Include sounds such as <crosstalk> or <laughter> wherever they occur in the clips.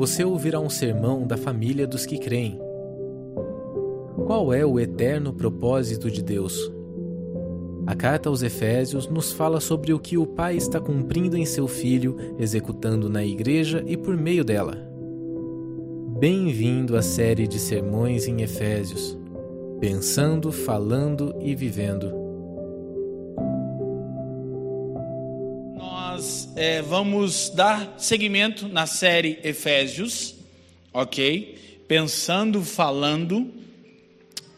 você ouvirá um sermão da família dos que creem. Qual é o eterno propósito de Deus? A carta aos Efésios nos fala sobre o que o Pai está cumprindo em seu Filho, executando na Igreja e por meio dela. Bem-vindo à série de sermões em Efésios, pensando, falando e vivendo. É, vamos dar seguimento na série Efésios, ok? Pensando, falando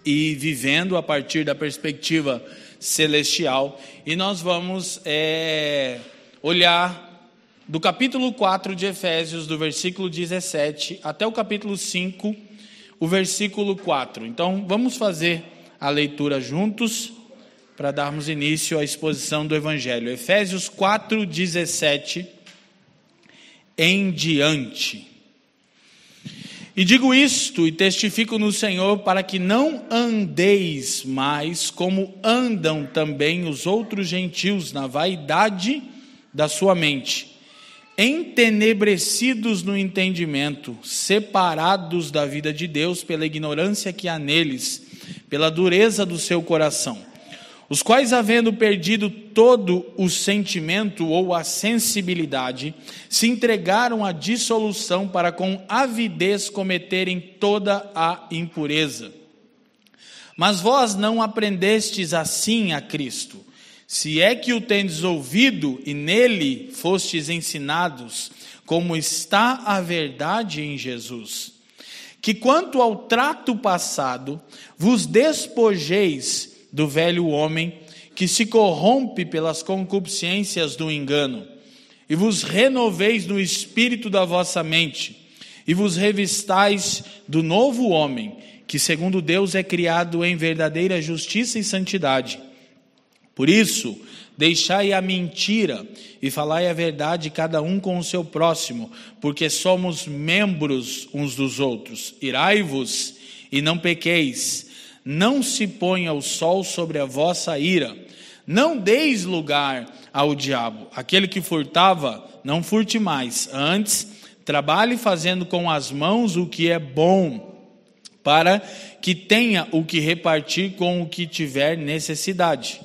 e vivendo a partir da perspectiva celestial. E nós vamos é, olhar do capítulo 4 de Efésios, do versículo 17 até o capítulo 5, o versículo 4. Então, vamos fazer a leitura juntos para darmos início à exposição do Evangelho. Efésios 4, 17 em diante. E digo isto e testifico no Senhor para que não andeis mais como andam também os outros gentios na vaidade da sua mente, entenebrecidos no entendimento, separados da vida de Deus pela ignorância que há neles, pela dureza do seu coração os quais, havendo perdido todo o sentimento ou a sensibilidade, se entregaram à dissolução para com avidez cometerem toda a impureza. Mas vós não aprendestes assim a Cristo, se é que o tendes ouvido e nele fostes ensinados, como está a verdade em Jesus. Que quanto ao trato passado, vos despojeis do velho homem que se corrompe pelas concupiscências do engano, e vos renoveis no espírito da vossa mente, e vos revistais do novo homem, que segundo Deus é criado em verdadeira justiça e santidade. Por isso, deixai a mentira e falai a verdade cada um com o seu próximo, porque somos membros uns dos outros. Irai-vos e não pequeis não se ponha o sol sobre a vossa ira, não deis lugar ao diabo. Aquele que furtava, não furte mais. Antes, trabalhe fazendo com as mãos o que é bom, para que tenha o que repartir com o que tiver necessidade.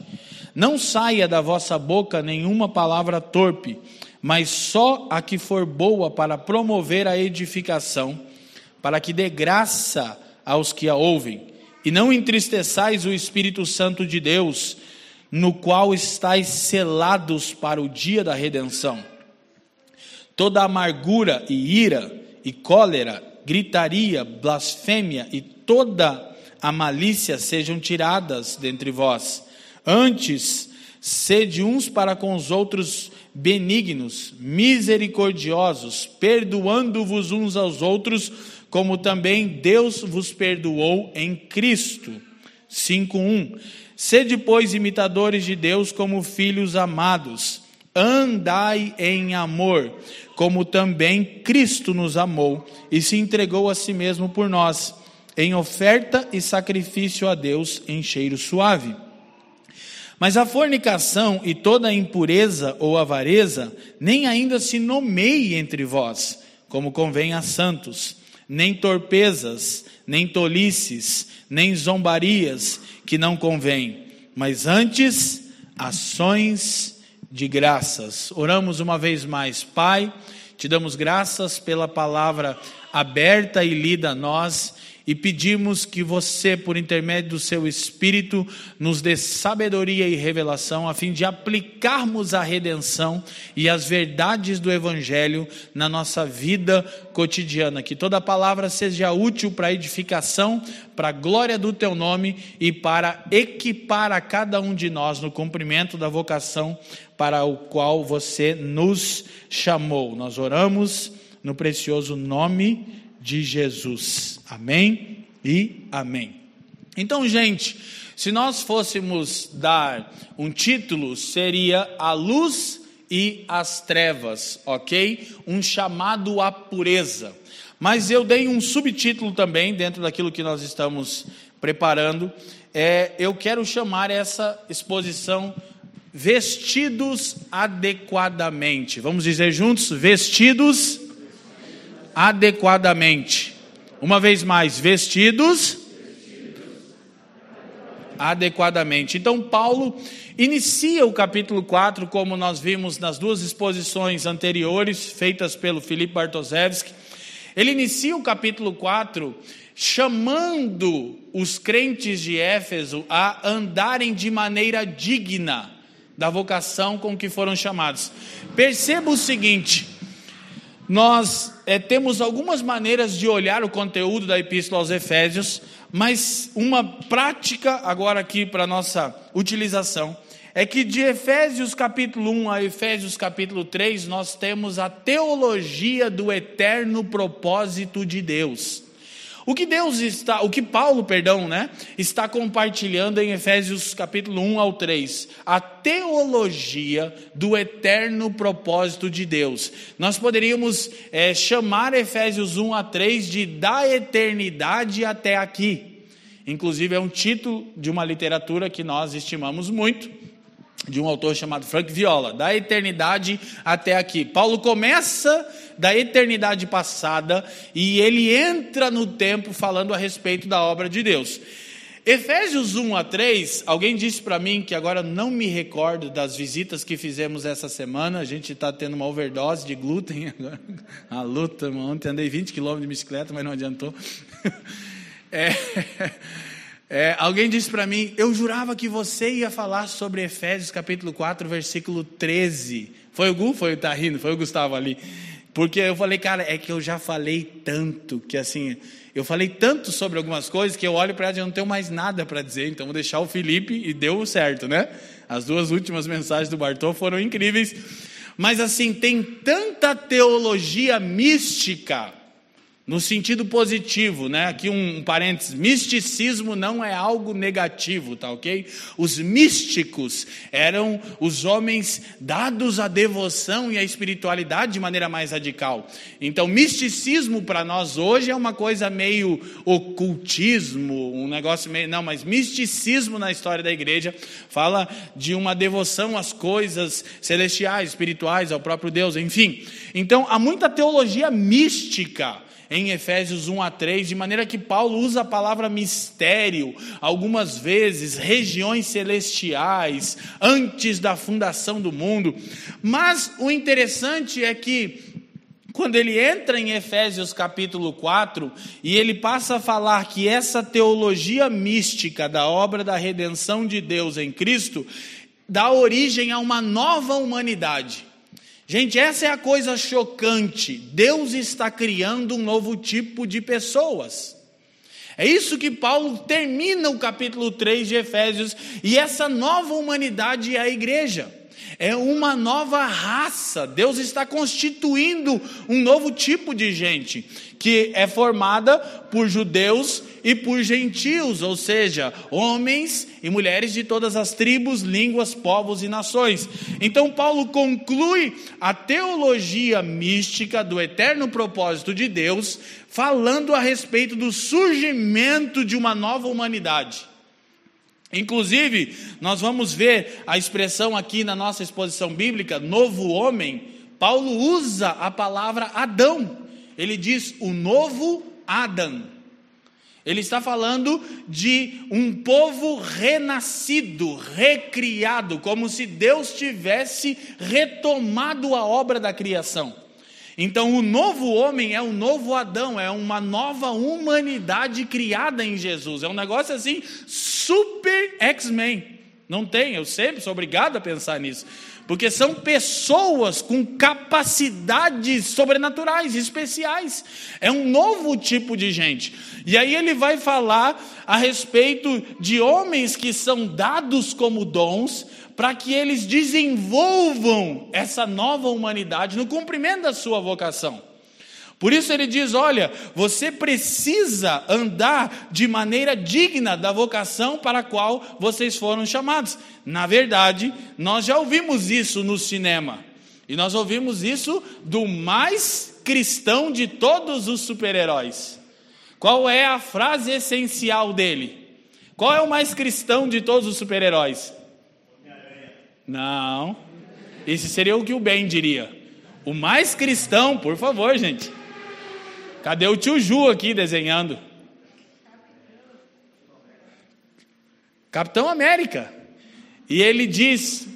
Não saia da vossa boca nenhuma palavra torpe, mas só a que for boa para promover a edificação, para que dê graça aos que a ouvem. E não entristeçais o Espírito Santo de Deus, no qual estáis selados para o dia da redenção. Toda amargura e ira e cólera, gritaria, blasfêmia e toda a malícia sejam tiradas dentre vós. Antes, sede uns para com os outros benignos, misericordiosos, perdoando-vos uns aos outros, como também Deus vos perdoou em Cristo. 5:1 Sede, pois, imitadores de Deus como filhos amados. Andai em amor, como também Cristo nos amou e se entregou a si mesmo por nós, em oferta e sacrifício a Deus em cheiro suave. Mas a fornicação e toda impureza ou avareza nem ainda se nomeie entre vós, como convém a santos nem torpezas, nem tolices, nem zombarias que não convém, mas antes ações de graças. Oramos uma vez mais, Pai, te damos graças pela palavra aberta e lida a nós e pedimos que você, por intermédio do seu Espírito, nos dê sabedoria e revelação a fim de aplicarmos a redenção e as verdades do Evangelho na nossa vida cotidiana. Que toda palavra seja útil para edificação, para a glória do teu nome e para equipar a cada um de nós no cumprimento da vocação para o qual você nos chamou. Nós oramos no precioso nome de Jesus. Amém e amém. Então, gente, se nós fôssemos dar um título, seria A Luz e as Trevas, ok? Um chamado à pureza. Mas eu dei um subtítulo também, dentro daquilo que nós estamos preparando. É, eu quero chamar essa exposição Vestidos adequadamente. Vamos dizer juntos? Vestidos adequadamente. Uma vez mais, vestidos adequadamente. Então, Paulo inicia o capítulo 4, como nós vimos nas duas exposições anteriores, feitas pelo Filipe Bartoszewski. Ele inicia o capítulo 4 chamando os crentes de Éfeso a andarem de maneira digna da vocação com que foram chamados. Perceba o seguinte: nós é, temos algumas maneiras de olhar o conteúdo da Epístola aos Efésios, mas uma prática agora aqui para nossa utilização é que de Efésios capítulo 1 a Efésios capítulo 3 nós temos a teologia do eterno propósito de Deus. O que Deus está, o que Paulo, perdão, né, está compartilhando em Efésios capítulo 1 ao 3, a teologia do eterno propósito de Deus. Nós poderíamos é, chamar Efésios 1 a 3 de da eternidade até aqui. Inclusive é um título de uma literatura que nós estimamos muito, de um autor chamado Frank Viola, da eternidade até aqui. Paulo começa da eternidade passada e ele entra no tempo falando a respeito da obra de Deus. Efésios 1 a 3, alguém disse para mim que agora não me recordo das visitas que fizemos essa semana. A gente está tendo uma overdose de glúten <laughs> agora. A luta, ontem andei 20 quilômetros de bicicleta, mas não adiantou. <laughs> É, é, alguém disse para mim, eu jurava que você ia falar sobre Efésios capítulo 4, versículo 13. Foi o Gu? Foi o tá rindo? Foi o Gustavo ali. Porque eu falei, cara, é que eu já falei tanto, que assim, eu falei tanto sobre algumas coisas que eu olho para ela e não tenho mais nada para dizer, então vou deixar o Felipe e deu certo, né? As duas últimas mensagens do Bartô foram incríveis. Mas assim, tem tanta teologia mística no sentido positivo, né? Aqui um, um parênteses: misticismo não é algo negativo, tá ok? Os místicos eram os homens dados à devoção e à espiritualidade de maneira mais radical. Então, misticismo para nós hoje é uma coisa meio ocultismo, um negócio meio. Não, mas misticismo na história da igreja fala de uma devoção às coisas celestiais, espirituais, ao próprio Deus, enfim. Então, há muita teologia mística em Efésios 1 a 3, de maneira que Paulo usa a palavra mistério algumas vezes, regiões celestiais, antes da fundação do mundo. Mas o interessante é que quando ele entra em Efésios capítulo 4 e ele passa a falar que essa teologia mística da obra da redenção de Deus em Cristo dá origem a uma nova humanidade. Gente, essa é a coisa chocante. Deus está criando um novo tipo de pessoas. É isso que Paulo termina o capítulo 3 de Efésios, e essa nova humanidade é a igreja. É uma nova raça. Deus está constituindo um novo tipo de gente que é formada por judeus e por gentios, ou seja, homens e mulheres de todas as tribos, línguas, povos e nações. Então, Paulo conclui a teologia mística do eterno propósito de Deus, falando a respeito do surgimento de uma nova humanidade. Inclusive, nós vamos ver a expressão aqui na nossa exposição bíblica, novo homem. Paulo usa a palavra Adão ele diz o novo Adão. Ele está falando de um povo renascido, recriado, como se Deus tivesse retomado a obra da criação. Então, o novo homem é um novo Adão, é uma nova humanidade criada em Jesus. É um negócio assim, super X-Men. Não tem, eu sempre sou obrigado a pensar nisso porque são pessoas com capacidades sobrenaturais, especiais. É um novo tipo de gente. E aí ele vai falar a respeito de homens que são dados como dons para que eles desenvolvam essa nova humanidade no cumprimento da sua vocação. Por isso ele diz: olha, você precisa andar de maneira digna da vocação para a qual vocês foram chamados. Na verdade, nós já ouvimos isso no cinema. E nós ouvimos isso do mais cristão de todos os super-heróis. Qual é a frase essencial dele? Qual é o mais cristão de todos os super-heróis? Não. Esse seria o que o Ben diria. O mais cristão, por favor, gente. Cadê o tio Ju aqui desenhando? Capitão América. E ele diz: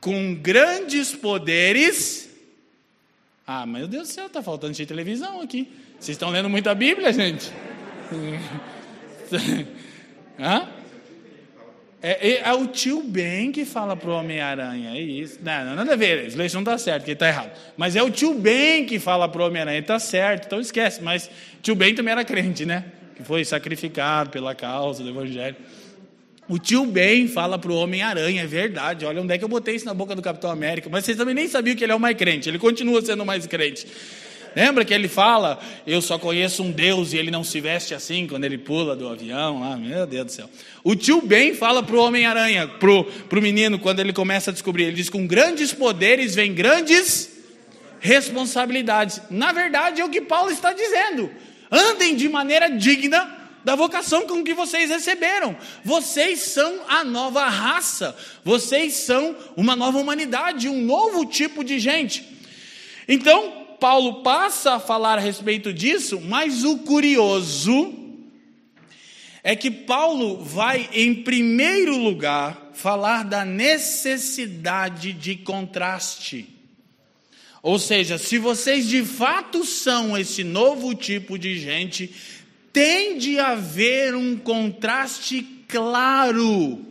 com grandes poderes. Ah, meu Deus do céu, tá faltando de televisão aqui. Vocês estão lendo muita Bíblia, gente? <laughs> Hã? É, é, é, o tio Ben que fala pro Homem-Aranha, é isso. Não, não, nada a ver, isso não está certo, que ele está errado. Mas é o tio Ben que fala pro Homem-Aranha, está certo, então esquece. Mas tio Ben também era crente, né? Que foi sacrificado pela causa do Evangelho. O tio Ben fala pro Homem-Aranha, é verdade. Olha onde é que eu botei isso na boca do Capitão América. Mas vocês também nem sabiam que ele é o mais crente, ele continua sendo o mais crente. Lembra que ele fala, eu só conheço um Deus e ele não se veste assim quando ele pula do avião lá, meu Deus do céu. O tio Ben fala para o Homem-Aranha, para o menino, quando ele começa a descobrir, ele diz: com grandes poderes vem grandes responsabilidades. Na verdade, é o que Paulo está dizendo. Andem de maneira digna da vocação com que vocês receberam. Vocês são a nova raça, vocês são uma nova humanidade, um novo tipo de gente. Então, Paulo passa a falar a respeito disso, mas o curioso é que Paulo vai, em primeiro lugar, falar da necessidade de contraste. Ou seja, se vocês de fato são esse novo tipo de gente, tem de haver um contraste claro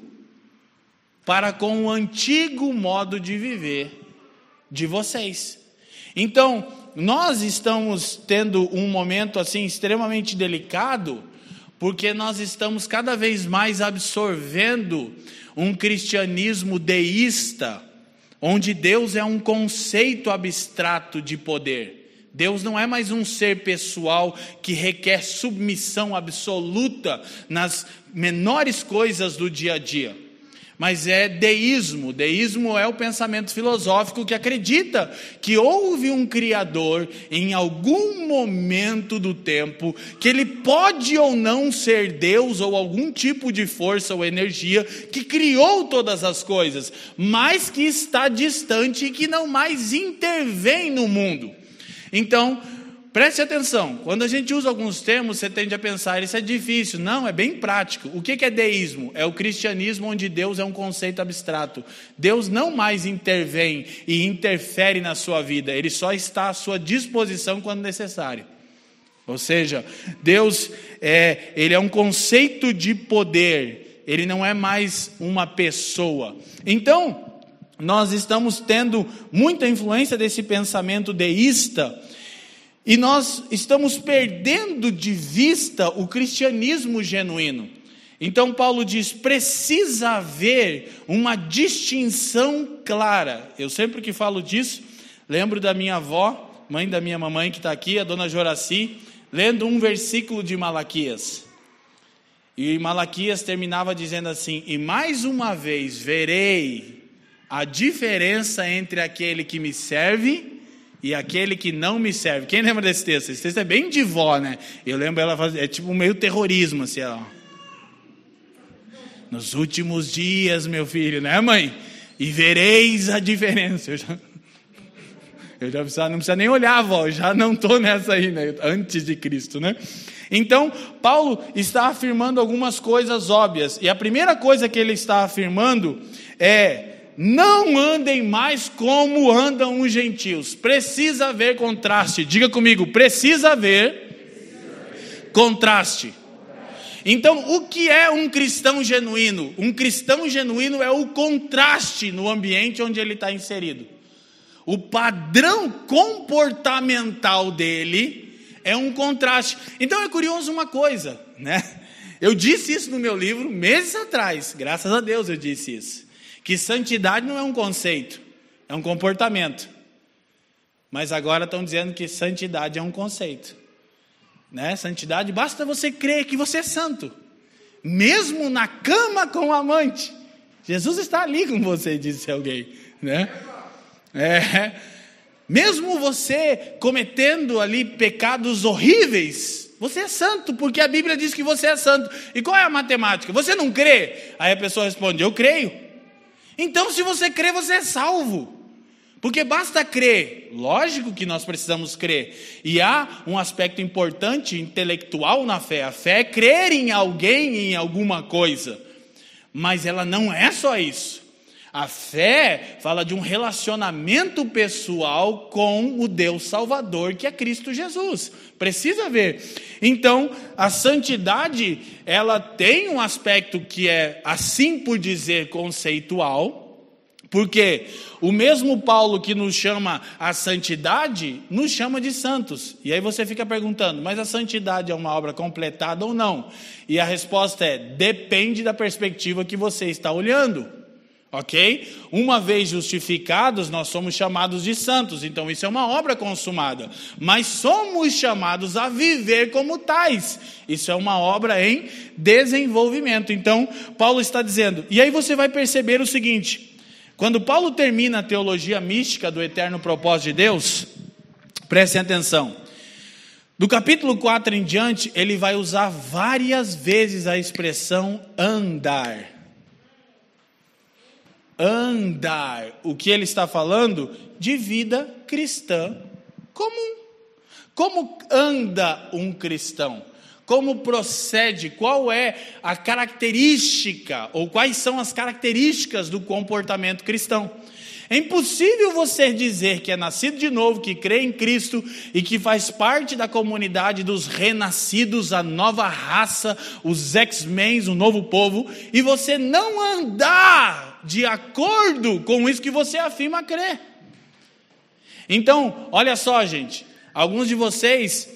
para com o antigo modo de viver de vocês. Então, nós estamos tendo um momento assim extremamente delicado, porque nós estamos cada vez mais absorvendo um cristianismo deísta, onde Deus é um conceito abstrato de poder. Deus não é mais um ser pessoal que requer submissão absoluta nas menores coisas do dia a dia mas é deísmo. Deísmo é o pensamento filosófico que acredita que houve um Criador em algum momento do tempo, que ele pode ou não ser Deus ou algum tipo de força ou energia que criou todas as coisas, mas que está distante e que não mais intervém no mundo. Então, Preste atenção, quando a gente usa alguns termos, você tende a pensar, isso é difícil. Não, é bem prático. O que é deísmo? É o cristianismo onde Deus é um conceito abstrato. Deus não mais intervém e interfere na sua vida, ele só está à sua disposição quando necessário. Ou seja, Deus é, ele é um conceito de poder, ele não é mais uma pessoa. Então, nós estamos tendo muita influência desse pensamento deísta e nós estamos perdendo de vista o cristianismo genuíno. Então, Paulo diz: precisa haver uma distinção clara. Eu sempre que falo disso, lembro da minha avó, mãe da minha mamãe que está aqui, a dona Joraci, lendo um versículo de Malaquias. E Malaquias terminava dizendo assim: E mais uma vez verei a diferença entre aquele que me serve e aquele que não me serve. Quem lembra desse texto? Esse texto é bem de vó, né? Eu lembro ela fazer, é tipo meio terrorismo, assim, ó. Nos últimos dias, meu filho, né, mãe? E vereis a diferença. Eu já, eu já precisa, não precisa nem olhar, vó, já não estou nessa aí, né? Antes de Cristo, né? Então, Paulo está afirmando algumas coisas óbvias. E a primeira coisa que ele está afirmando é não andem mais como andam os gentios. Precisa haver contraste. Diga comigo, precisa haver contraste. Então, o que é um cristão genuíno? Um cristão genuíno é o contraste no ambiente onde ele está inserido. O padrão comportamental dele é um contraste. Então é curioso uma coisa, né? Eu disse isso no meu livro meses atrás, graças a Deus eu disse isso que santidade não é um conceito, é um comportamento. Mas agora estão dizendo que santidade é um conceito. Né? Santidade, basta você crer que você é santo. Mesmo na cama com o amante. Jesus está ali com você, disse alguém. Né? É. Mesmo você cometendo ali pecados horríveis, você é santo, porque a Bíblia diz que você é santo. E qual é a matemática? Você não crê? Aí a pessoa responde: Eu creio. Então, se você crê, você é salvo. Porque basta crer, lógico que nós precisamos crer. E há um aspecto importante intelectual na fé. A fé é crer em alguém, em alguma coisa. Mas ela não é só isso. A fé fala de um relacionamento pessoal com o Deus Salvador, que é Cristo Jesus. Precisa ver. Então, a santidade, ela tem um aspecto que é, assim por dizer, conceitual, porque o mesmo Paulo que nos chama a santidade, nos chama de santos. E aí você fica perguntando, mas a santidade é uma obra completada ou não? E a resposta é: depende da perspectiva que você está olhando. Ok? Uma vez justificados, nós somos chamados de santos, então isso é uma obra consumada. Mas somos chamados a viver como tais. Isso é uma obra em desenvolvimento. Então, Paulo está dizendo, e aí você vai perceber o seguinte: quando Paulo termina a teologia mística do eterno propósito de Deus, prestem atenção. Do capítulo 4 em diante, ele vai usar várias vezes a expressão andar andar. O que ele está falando? De vida cristã comum. Como anda um cristão? Como procede? Qual é a característica, ou quais são as características do comportamento cristão? É impossível você dizer que é nascido de novo, que crê em Cristo e que faz parte da comunidade dos renascidos, a nova raça, os X-Men, o novo povo, e você não andar de acordo com isso que você afirma crer. Então, olha só, gente, alguns de vocês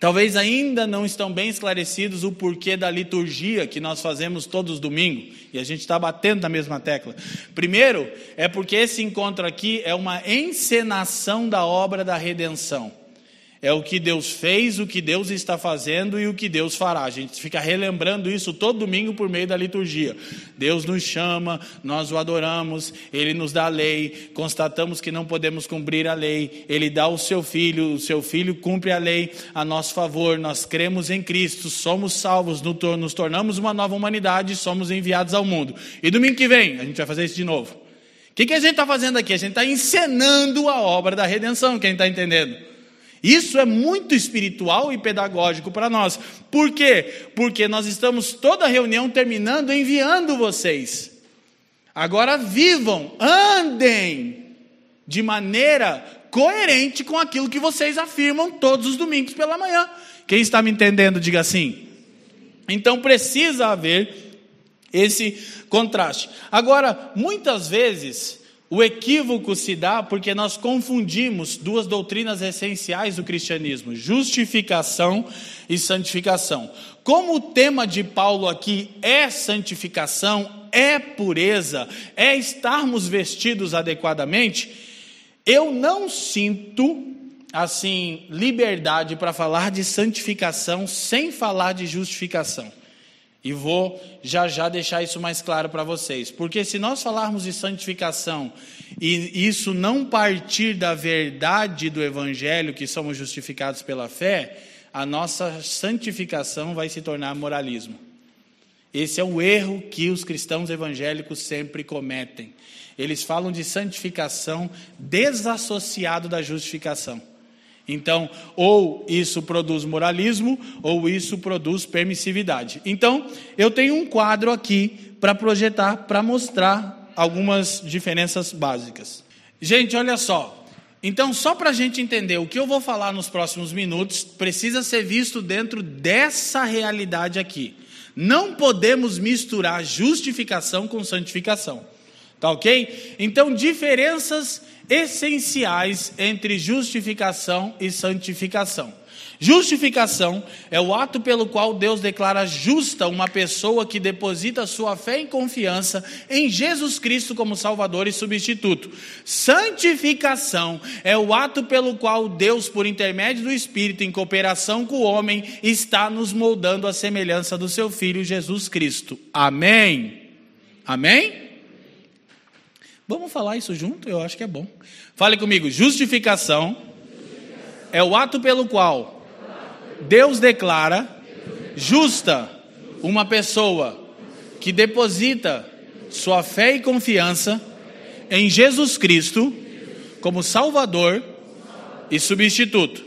talvez ainda não estão bem esclarecidos o porquê da liturgia que nós fazemos todos os domingos, e a gente está batendo na mesma tecla. Primeiro, é porque esse encontro aqui é uma encenação da obra da redenção. É o que Deus fez, o que Deus está fazendo e o que Deus fará. A gente fica relembrando isso todo domingo por meio da liturgia. Deus nos chama, nós o adoramos, ele nos dá a lei, constatamos que não podemos cumprir a lei, ele dá o seu filho, o seu filho cumpre a lei a nosso favor. Nós cremos em Cristo, somos salvos, nos tornamos uma nova humanidade, somos enviados ao mundo. E domingo que vem, a gente vai fazer isso de novo. O que, que a gente está fazendo aqui? A gente está encenando a obra da redenção, quem está entendendo? Isso é muito espiritual e pedagógico para nós. Por quê? Porque nós estamos toda reunião terminando enviando vocês. Agora vivam, andem de maneira coerente com aquilo que vocês afirmam todos os domingos pela manhã. Quem está me entendendo, diga assim. Então precisa haver esse contraste. Agora, muitas vezes o equívoco se dá porque nós confundimos duas doutrinas essenciais do cristianismo: justificação e santificação. Como o tema de Paulo aqui é santificação, é pureza, é estarmos vestidos adequadamente, eu não sinto assim liberdade para falar de santificação sem falar de justificação. E vou já já deixar isso mais claro para vocês. Porque se nós falarmos de santificação e isso não partir da verdade do Evangelho, que somos justificados pela fé, a nossa santificação vai se tornar moralismo. Esse é o erro que os cristãos evangélicos sempre cometem. Eles falam de santificação desassociado da justificação. Então, ou isso produz moralismo, ou isso produz permissividade. Então, eu tenho um quadro aqui para projetar, para mostrar algumas diferenças básicas. Gente, olha só. Então, só para a gente entender o que eu vou falar nos próximos minutos, precisa ser visto dentro dessa realidade aqui. Não podemos misturar justificação com santificação. Tá ok? Então, diferenças essenciais entre justificação e santificação. Justificação é o ato pelo qual Deus declara justa uma pessoa que deposita sua fé e confiança em Jesus Cristo como Salvador e substituto. Santificação é o ato pelo qual Deus, por intermédio do Espírito, em cooperação com o homem, está nos moldando à semelhança do seu Filho Jesus Cristo. Amém? Amém? Vamos falar isso junto? Eu acho que é bom. Fale comigo: justificação, é o ato pelo qual Deus declara justa uma pessoa que deposita sua fé e confiança em Jesus Cristo como Salvador e substituto.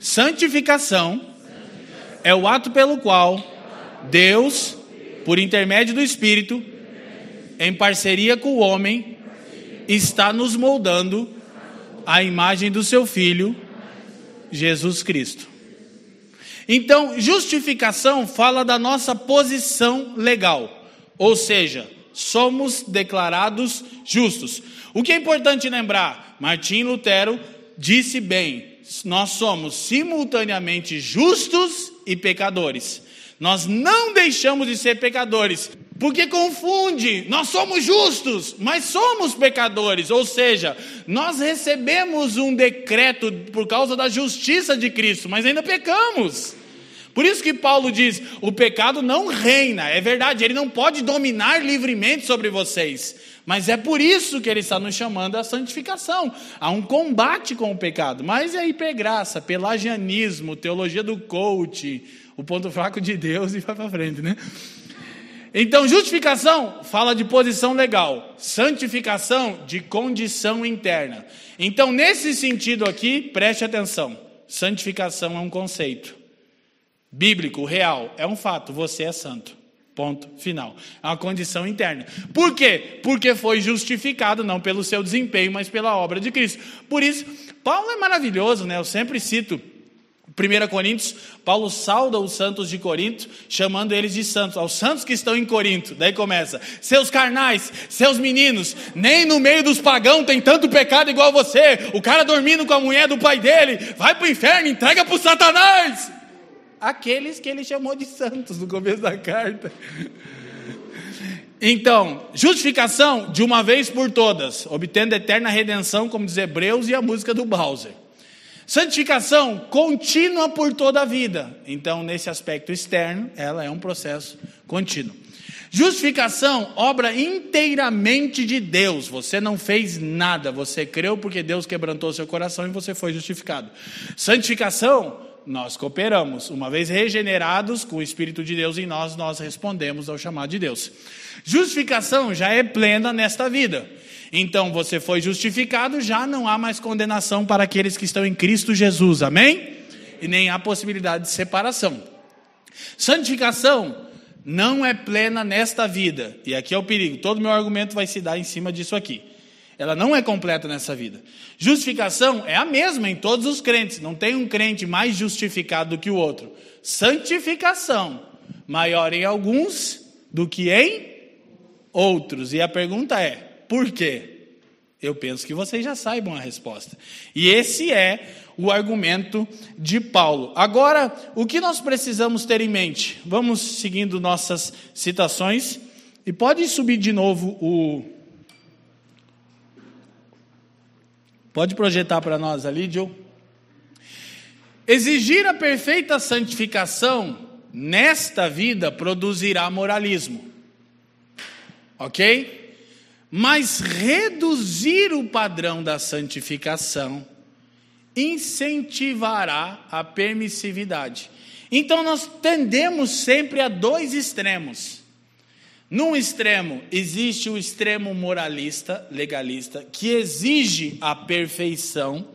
Santificação é o ato pelo qual Deus, por intermédio do Espírito, em parceria com o homem, está nos moldando a imagem do seu Filho, Jesus Cristo. Então, justificação fala da nossa posição legal, ou seja, somos declarados justos. O que é importante lembrar? Martim Lutero disse bem: nós somos simultaneamente justos e pecadores. Nós não deixamos de ser pecadores, porque confunde. Nós somos justos, mas somos pecadores. Ou seja, nós recebemos um decreto por causa da justiça de Cristo, mas ainda pecamos. Por isso que Paulo diz: o pecado não reina, é verdade, ele não pode dominar livremente sobre vocês. Mas é por isso que ele está nos chamando à santificação. Há um combate com o pecado. Mas é hipergraça, pelagianismo, teologia do coach, o ponto fraco de Deus e vai para frente, né? Então, justificação fala de posição legal, santificação de condição interna. Então, nesse sentido aqui, preste atenção: santificação é um conceito bíblico, real, é um fato, você é santo. Ponto final. É uma condição interna. Por quê? Porque foi justificado não pelo seu desempenho, mas pela obra de Cristo. Por isso, Paulo é maravilhoso, né? Eu sempre cito 1 Coríntios, Paulo sauda os santos de Corinto, chamando eles de santos, aos santos que estão em Corinto. Daí começa: seus carnais, seus meninos, nem no meio dos pagãos tem tanto pecado igual você. O cara dormindo com a mulher do pai dele, vai para o inferno, entrega para o Satanás aqueles que ele chamou de santos no começo da carta. Então, justificação de uma vez por todas, obtendo eterna redenção, como diz Hebreus e a música do Bowser. Santificação contínua por toda a vida. Então, nesse aspecto externo, ela é um processo contínuo. Justificação, obra inteiramente de Deus. Você não fez nada, você creu porque Deus quebrantou seu coração e você foi justificado. Santificação, nós cooperamos. Uma vez regenerados com o Espírito de Deus em nós, nós respondemos ao chamado de Deus. Justificação já é plena nesta vida. Então você foi justificado, já não há mais condenação para aqueles que estão em Cristo Jesus. Amém? E nem há possibilidade de separação. Santificação não é plena nesta vida. E aqui é o perigo. Todo meu argumento vai se dar em cima disso aqui. Ela não é completa nessa vida. Justificação é a mesma em todos os crentes. Não tem um crente mais justificado do que o outro. Santificação, maior em alguns do que em outros. E a pergunta é: por quê? Eu penso que vocês já saibam a resposta. E esse é o argumento de Paulo. Agora, o que nós precisamos ter em mente? Vamos seguindo nossas citações. E pode subir de novo o Pode projetar para nós ali, Joe. Exigir a perfeita santificação nesta vida produzirá moralismo. Ok? Mas reduzir o padrão da santificação incentivará a permissividade. Então nós tendemos sempre a dois extremos. Num extremo, existe o extremo moralista, legalista, que exige a perfeição.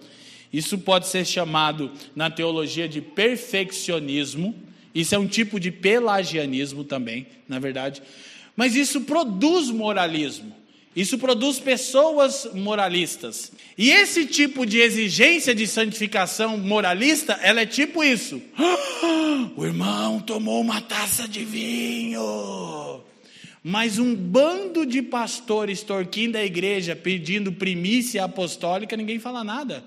Isso pode ser chamado na teologia de perfeccionismo. Isso é um tipo de pelagianismo também, na verdade. Mas isso produz moralismo. Isso produz pessoas moralistas. E esse tipo de exigência de santificação moralista, ela é tipo isso. <gasps> o irmão tomou uma taça de vinho. Mas um bando de pastores torquindo a igreja, pedindo primícia apostólica, ninguém fala nada.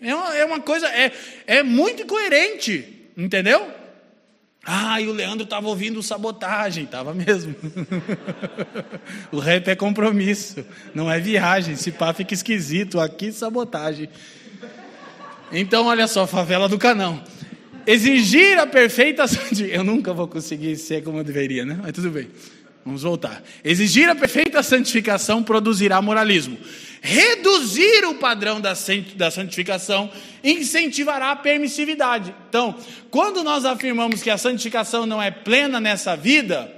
É uma, é coisa, é, é muito incoerente, entendeu? Ah, e o Leandro estava ouvindo sabotagem, estava mesmo. <laughs> o rap é compromisso, não é viagem. Se pá, fica esquisito. Aqui, sabotagem. Então, olha só, favela do Canão exigir a perfeita santificação. Eu nunca vou conseguir ser como eu deveria, né? Mas tudo bem. Vamos voltar. Exigir a perfeita santificação produzirá moralismo. Reduzir o padrão da santificação incentivará a permissividade. Então, quando nós afirmamos que a santificação não é plena nessa vida,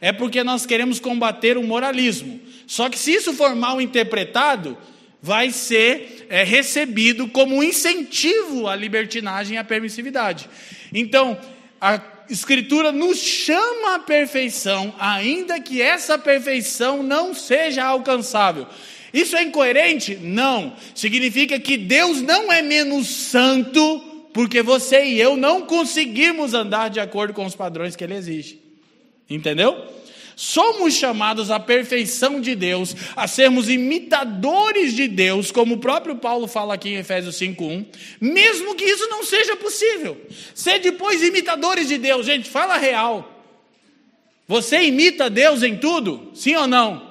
é porque nós queremos combater o moralismo. Só que se isso for mal interpretado, vai ser é, recebido como um incentivo à libertinagem e à permissividade. Então, a Escritura nos chama à perfeição, ainda que essa perfeição não seja alcançável. Isso é incoerente? Não. Significa que Deus não é menos santo porque você e eu não conseguimos andar de acordo com os padrões que Ele exige. Entendeu? Somos chamados à perfeição de Deus, a sermos imitadores de Deus, como o próprio Paulo fala aqui em Efésios 5:1, mesmo que isso não seja possível. Ser depois imitadores de Deus, gente, fala real. Você imita Deus em tudo? Sim ou não?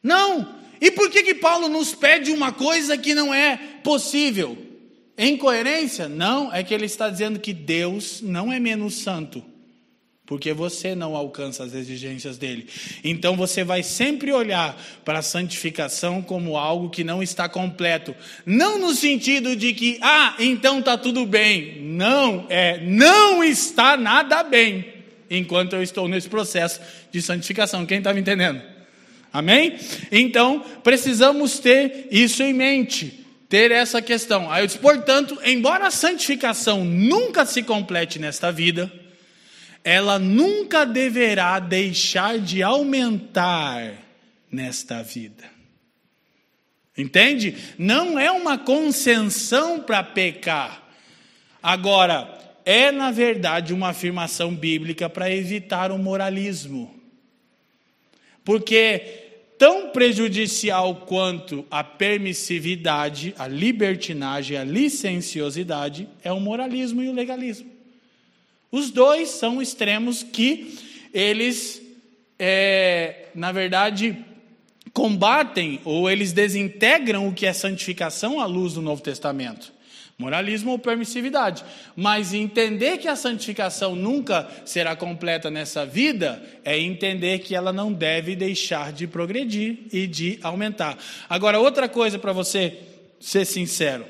Não. E por que que Paulo nos pede uma coisa que não é possível? Em coerência? Não, é que ele está dizendo que Deus não é menos santo porque você não alcança as exigências dele. Então você vai sempre olhar para a santificação como algo que não está completo, não no sentido de que ah, então tá tudo bem. Não, é não está nada bem enquanto eu estou nesse processo de santificação. Quem está me entendendo? Amém? Então, precisamos ter isso em mente ter essa questão. Aí eu disse, portanto, embora a santificação nunca se complete nesta vida, ela nunca deverá deixar de aumentar nesta vida. Entende? Não é uma concessão para pecar. Agora, é na verdade uma afirmação bíblica para evitar o moralismo. Porque tão prejudicial quanto a permissividade, a libertinagem, a licenciosidade é o moralismo e o legalismo. Os dois são extremos que eles, é, na verdade, combatem ou eles desintegram o que é santificação à luz do Novo Testamento. Moralismo ou permissividade. Mas entender que a santificação nunca será completa nessa vida é entender que ela não deve deixar de progredir e de aumentar. Agora, outra coisa para você ser sincero.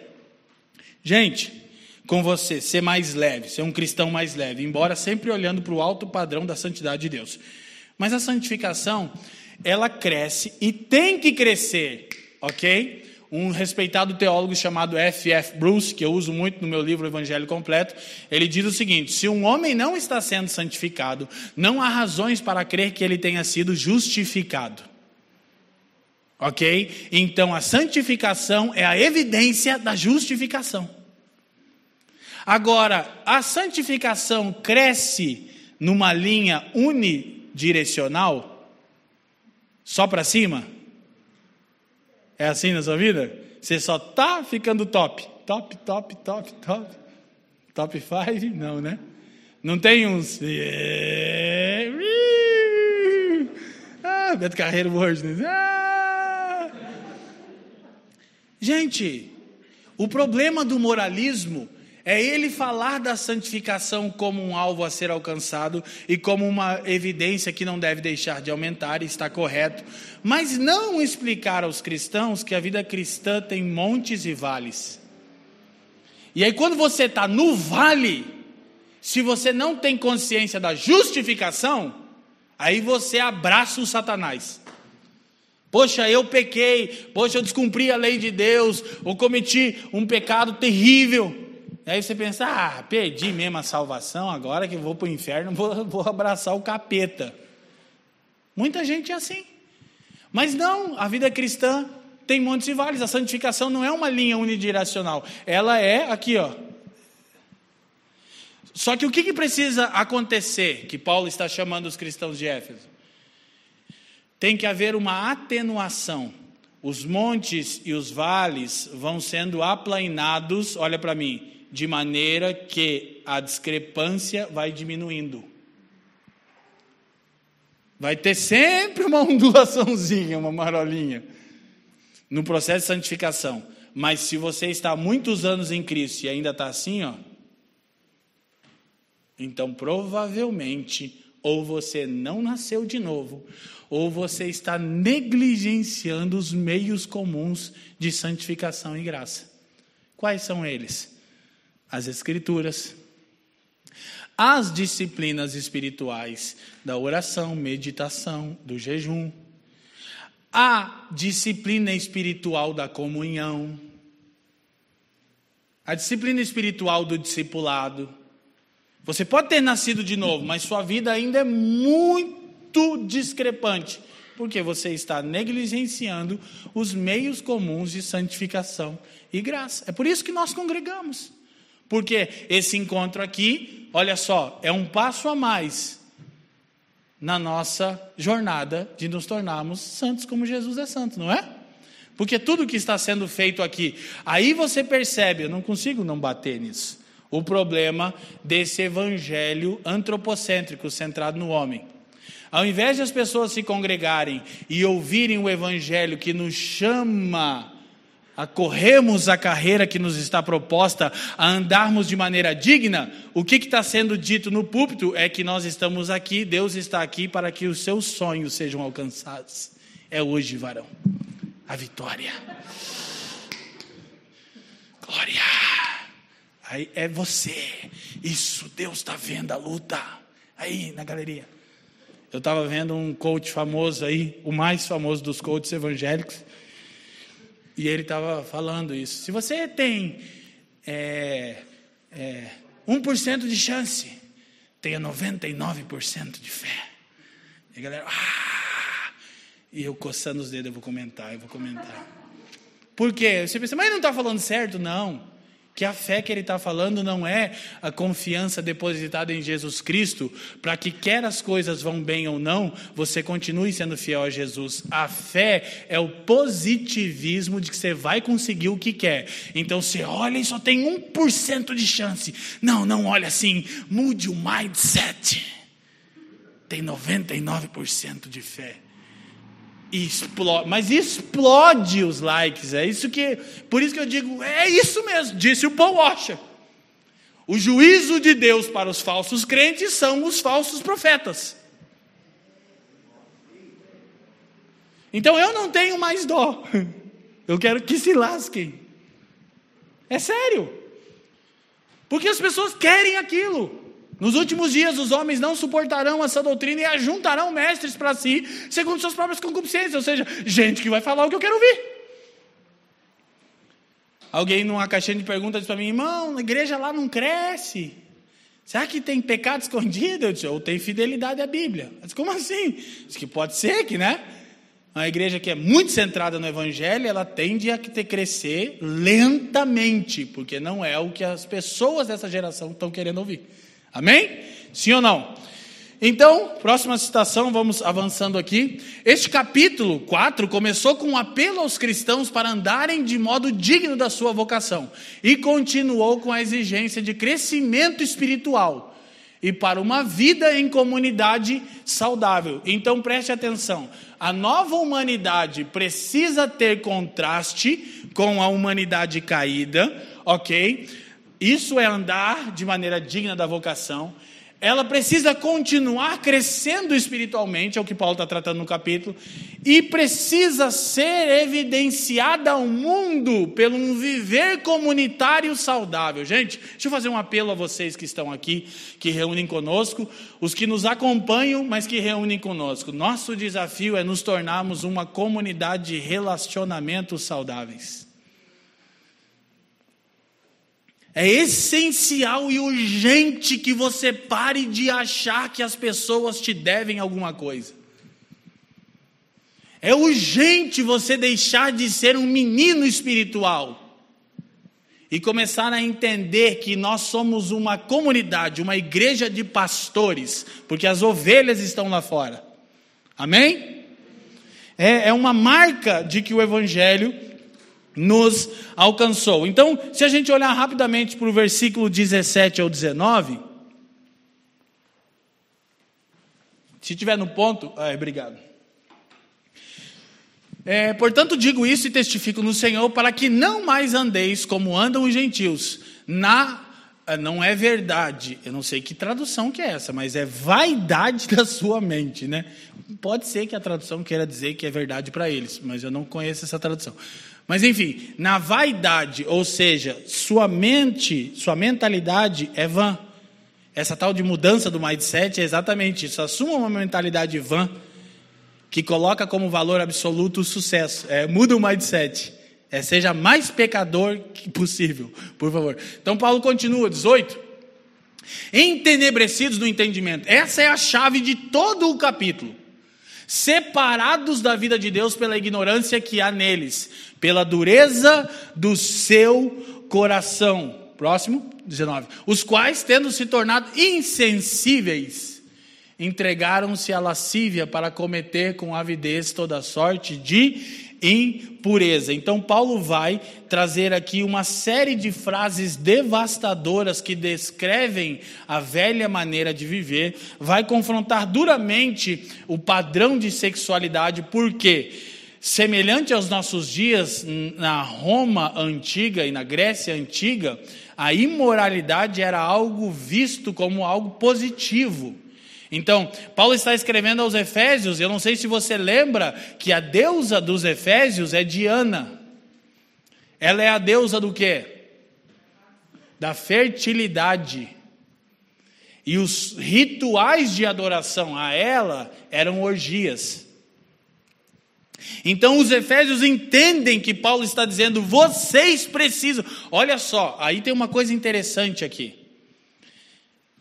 Gente, com você, ser mais leve, ser um cristão mais leve, embora sempre olhando para o alto padrão da santidade de Deus. Mas a santificação, ela cresce e tem que crescer, ok? Um respeitado teólogo chamado F.F. Bruce, que eu uso muito no meu livro Evangelho Completo, ele diz o seguinte: se um homem não está sendo santificado, não há razões para crer que ele tenha sido justificado. Ok? Então a santificação é a evidência da justificação. Agora, a santificação cresce numa linha unidirecional, só para cima? É assim na sua vida? Você só tá ficando top, top, top, top, top, top five? Não, né? Não tem uns. Ah, Beto Carreiro Words. Ah! Gente, o problema do moralismo é ele falar da santificação como um alvo a ser alcançado e como uma evidência que não deve deixar de aumentar e está correto, mas não explicar aos cristãos que a vida cristã tem montes e vales. E aí, quando você está no vale, se você não tem consciência da justificação, aí você abraça o Satanás. Poxa, eu pequei, poxa, eu descumpri a lei de Deus, ou cometi um pecado terrível. Aí você pensa, ah, perdi mesmo a salvação, agora que vou para o inferno, <laughs> vou, vou abraçar o capeta. Muita gente é assim. Mas não, a vida cristã tem montes e vales. A santificação não é uma linha unidirecional. Ela é aqui, ó. Só que o que, que precisa acontecer, que Paulo está chamando os cristãos de Éfeso? Tem que haver uma atenuação. Os montes e os vales vão sendo aplainados, olha para mim, de maneira que a discrepância vai diminuindo. Vai ter sempre uma ondulaçãozinha, uma marolinha, no processo de santificação. Mas se você está há muitos anos em Cristo e ainda está assim, ó, então provavelmente ou você não nasceu de novo, ou você está negligenciando os meios comuns de santificação e graça. Quais são eles? As Escrituras, as disciplinas espirituais da oração, meditação, do jejum, a disciplina espiritual da comunhão, a disciplina espiritual do discipulado. Você pode ter nascido de novo, mas sua vida ainda é muito discrepante, porque você está negligenciando os meios comuns de santificação e graça. É por isso que nós congregamos. Porque esse encontro aqui, olha só, é um passo a mais na nossa jornada de nos tornarmos santos como Jesus é santo, não é? Porque tudo que está sendo feito aqui, aí você percebe, eu não consigo não bater nisso, o problema desse evangelho antropocêntrico centrado no homem. Ao invés de as pessoas se congregarem e ouvirem o evangelho que nos chama a corrermos a carreira que nos está proposta, a andarmos de maneira digna, o que está sendo dito no púlpito é que nós estamos aqui, Deus está aqui para que os seus sonhos sejam alcançados. É hoje, varão, a vitória. Glória. Aí é você. Isso, Deus está vendo a luta. Aí na galeria. Eu estava vendo um coach famoso aí, o mais famoso dos coaches evangélicos. E ele estava falando isso. Se você tem é, é, 1% de chance, tenha 99% de fé. E a galera, ah! E eu coçando os dedos, eu vou comentar, eu vou comentar. Por quê? Você pensa, mas ele não está falando certo? Não que a fé que ele está falando não é a confiança depositada em Jesus Cristo, para que quer as coisas vão bem ou não, você continue sendo fiel a Jesus. A fé é o positivismo de que você vai conseguir o que quer. Então você olha e só tem 1% de chance. Não, não olha assim. Mude o mindset. Tem 99% de fé explode, mas explode os likes. É isso que, por isso que eu digo, é isso mesmo, disse o Paul Washer. O juízo de Deus para os falsos crentes são os falsos profetas. Então eu não tenho mais dó. <laughs> Eu quero que se lasquem. É sério. Porque as pessoas querem aquilo. Nos últimos dias, os homens não suportarão essa doutrina e ajuntarão mestres para si, segundo suas próprias concupiscências, ou seja, gente que vai falar o que eu quero ouvir. Alguém numa caixinha de perguntas disse para mim, irmão, a igreja lá não cresce. Será que tem pecado escondido? Eu disse, ou tem fidelidade à Bíblia. Mas como assim? Que pode ser que, né? Uma igreja que é muito centrada no Evangelho, ela tende a crescer lentamente, porque não é o que as pessoas dessa geração estão querendo ouvir. Amém? Sim ou não? Então, próxima citação, vamos avançando aqui. Este capítulo 4 começou com um apelo aos cristãos para andarem de modo digno da sua vocação e continuou com a exigência de crescimento espiritual e para uma vida em comunidade saudável. Então preste atenção: a nova humanidade precisa ter contraste com a humanidade caída, ok? Isso é andar de maneira digna da vocação. Ela precisa continuar crescendo espiritualmente, é o que Paulo está tratando no capítulo, e precisa ser evidenciada ao mundo pelo um viver comunitário saudável. Gente, deixa eu fazer um apelo a vocês que estão aqui, que reúnem conosco, os que nos acompanham, mas que reúnem conosco. Nosso desafio é nos tornarmos uma comunidade de relacionamentos saudáveis. É essencial e urgente que você pare de achar que as pessoas te devem alguma coisa. É urgente você deixar de ser um menino espiritual e começar a entender que nós somos uma comunidade, uma igreja de pastores, porque as ovelhas estão lá fora. Amém? É, é uma marca de que o Evangelho nos alcançou. Então, se a gente olhar rapidamente para o versículo 17 ao 19, se tiver no ponto, ah, obrigado. É, portanto, digo isso e testifico no Senhor para que não mais andeis como andam os gentios, na ah, não é verdade, eu não sei que tradução que é essa, mas é vaidade <laughs> da sua mente, né? Pode ser que a tradução queira dizer que é verdade para eles, mas eu não conheço essa tradução. Mas enfim, na vaidade, ou seja, sua mente, sua mentalidade é vã. Essa tal de mudança do mindset é exatamente isso. Assuma uma mentalidade vã que coloca como valor absoluto o sucesso. É, muda o mindset. É, seja mais pecador que possível, por favor. Então Paulo continua, 18. Entenebrecidos no entendimento. Essa é a chave de todo o capítulo. Separados da vida de Deus pela ignorância que há neles, pela dureza do seu coração. Próximo, 19. Os quais, tendo se tornado insensíveis, entregaram-se à lascívia para cometer com avidez toda sorte de impureza. Então, Paulo vai trazer aqui uma série de frases devastadoras que descrevem a velha maneira de viver, vai confrontar duramente o padrão de sexualidade, porque, semelhante aos nossos dias, na Roma antiga e na Grécia antiga, a imoralidade era algo visto como algo positivo. Então, Paulo está escrevendo aos Efésios, eu não sei se você lembra que a deusa dos Efésios é Diana. Ela é a deusa do quê? Da fertilidade. E os rituais de adoração a ela eram orgias. Então os efésios entendem que Paulo está dizendo: vocês precisam. Olha só, aí tem uma coisa interessante aqui.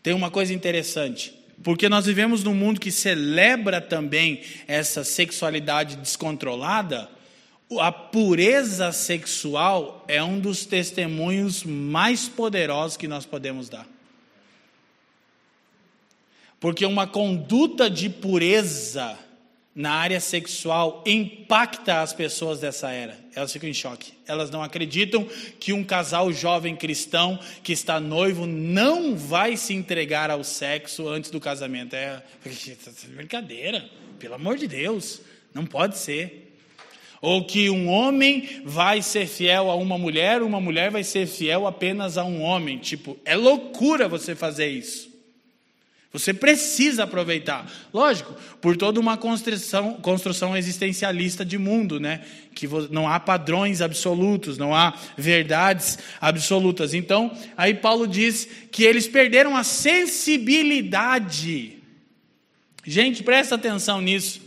Tem uma coisa interessante. Porque nós vivemos num mundo que celebra também essa sexualidade descontrolada. A pureza sexual é um dos testemunhos mais poderosos que nós podemos dar. Porque uma conduta de pureza na área sexual impacta as pessoas dessa era. Elas ficam em choque. Elas não acreditam que um casal jovem cristão que está noivo não vai se entregar ao sexo antes do casamento. É <laughs> brincadeira, pelo amor de Deus, não pode ser. Ou que um homem vai ser fiel a uma mulher, uma mulher vai ser fiel apenas a um homem. Tipo, é loucura você fazer isso. Você precisa aproveitar. Lógico, por toda uma construção, construção existencialista de mundo, né? Que não há padrões absolutos, não há verdades absolutas. Então, aí Paulo diz que eles perderam a sensibilidade. Gente, presta atenção nisso.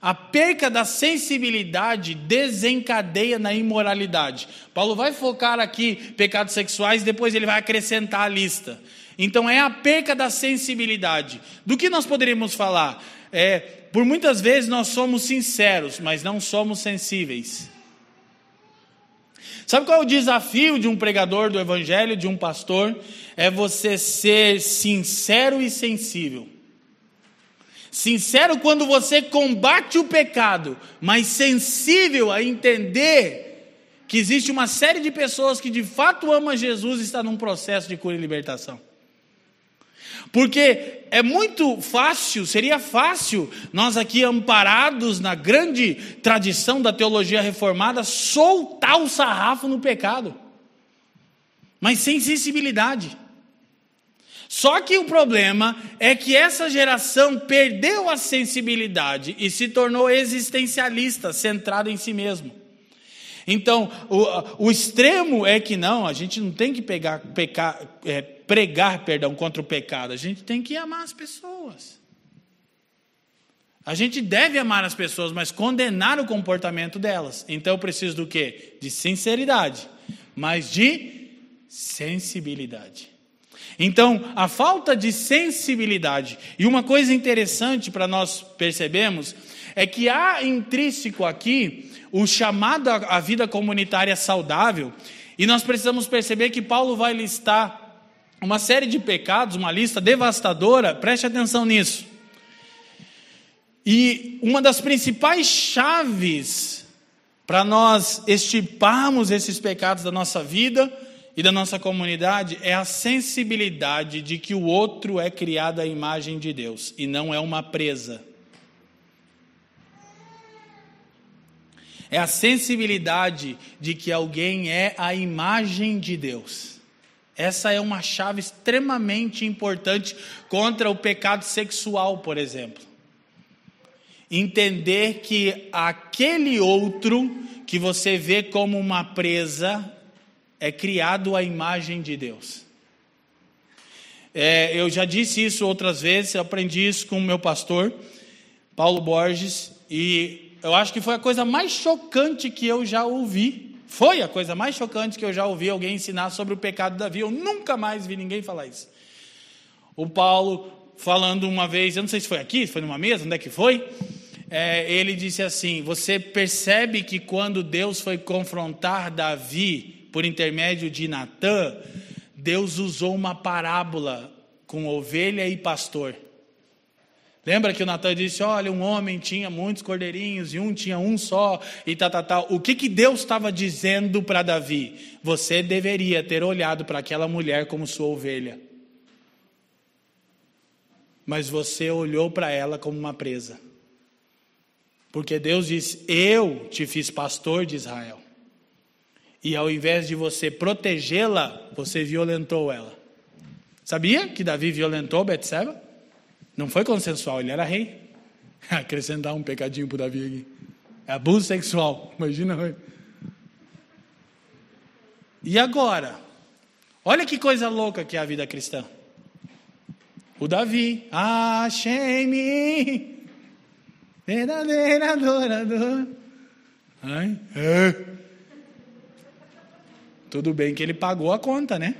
A perca da sensibilidade desencadeia na imoralidade. Paulo vai focar aqui pecados sexuais, depois ele vai acrescentar a lista. Então é a perca da sensibilidade. Do que nós poderíamos falar? É, por muitas vezes nós somos sinceros, mas não somos sensíveis. Sabe qual é o desafio de um pregador do evangelho, de um pastor? É você ser sincero e sensível. Sincero quando você combate o pecado, mas sensível a entender que existe uma série de pessoas que de fato ama Jesus e está num processo de cura e libertação. Porque é muito fácil, seria fácil, nós aqui amparados na grande tradição da teologia reformada, soltar o sarrafo no pecado, mas sem sensibilidade. Só que o problema é que essa geração perdeu a sensibilidade e se tornou existencialista, centrada em si mesmo. Então, o, o extremo é que não, a gente não tem que pegar, pecar, é, pregar perdão contra o pecado, a gente tem que amar as pessoas. A gente deve amar as pessoas, mas condenar o comportamento delas. Então eu preciso do quê? De sinceridade, mas de sensibilidade. Então, a falta de sensibilidade, e uma coisa interessante para nós percebermos, é que há intrínseco aqui o chamado à vida comunitária saudável, e nós precisamos perceber que Paulo vai listar uma série de pecados, uma lista devastadora, preste atenção nisso. E uma das principais chaves para nós extirparmos esses pecados da nossa vida e da nossa comunidade é a sensibilidade de que o outro é criado à imagem de Deus e não é uma presa. É a sensibilidade de que alguém é a imagem de Deus. Essa é uma chave extremamente importante contra o pecado sexual, por exemplo. Entender que aquele outro que você vê como uma presa é criado à imagem de Deus. É, eu já disse isso outras vezes, aprendi isso com o meu pastor. Paulo Borges, e eu acho que foi a coisa mais chocante que eu já ouvi. Foi a coisa mais chocante que eu já ouvi alguém ensinar sobre o pecado de Davi. Eu nunca mais vi ninguém falar isso. O Paulo falando uma vez, eu não sei se foi aqui, se foi numa mesa, onde é que foi? É, ele disse assim: Você percebe que quando Deus foi confrontar Davi por intermédio de Natã, Deus usou uma parábola com ovelha e pastor. Lembra que o Natan disse: Olha, um homem tinha muitos cordeirinhos e um tinha um só, e tal, tal, tal. O que, que Deus estava dizendo para Davi? Você deveria ter olhado para aquela mulher como sua ovelha. Mas você olhou para ela como uma presa. Porque Deus disse: Eu te fiz pastor de Israel. E ao invés de você protegê-la, você violentou ela. Sabia que Davi violentou Betseba? Não foi consensual, ele era rei. <laughs> Acrescentar um pecadinho para Davi aqui. É abuso sexual, imagina. E agora? Olha que coisa louca que é a vida cristã. O Davi, shame, verdadeira adorador. Ai, é. Tudo bem que ele pagou a conta, né?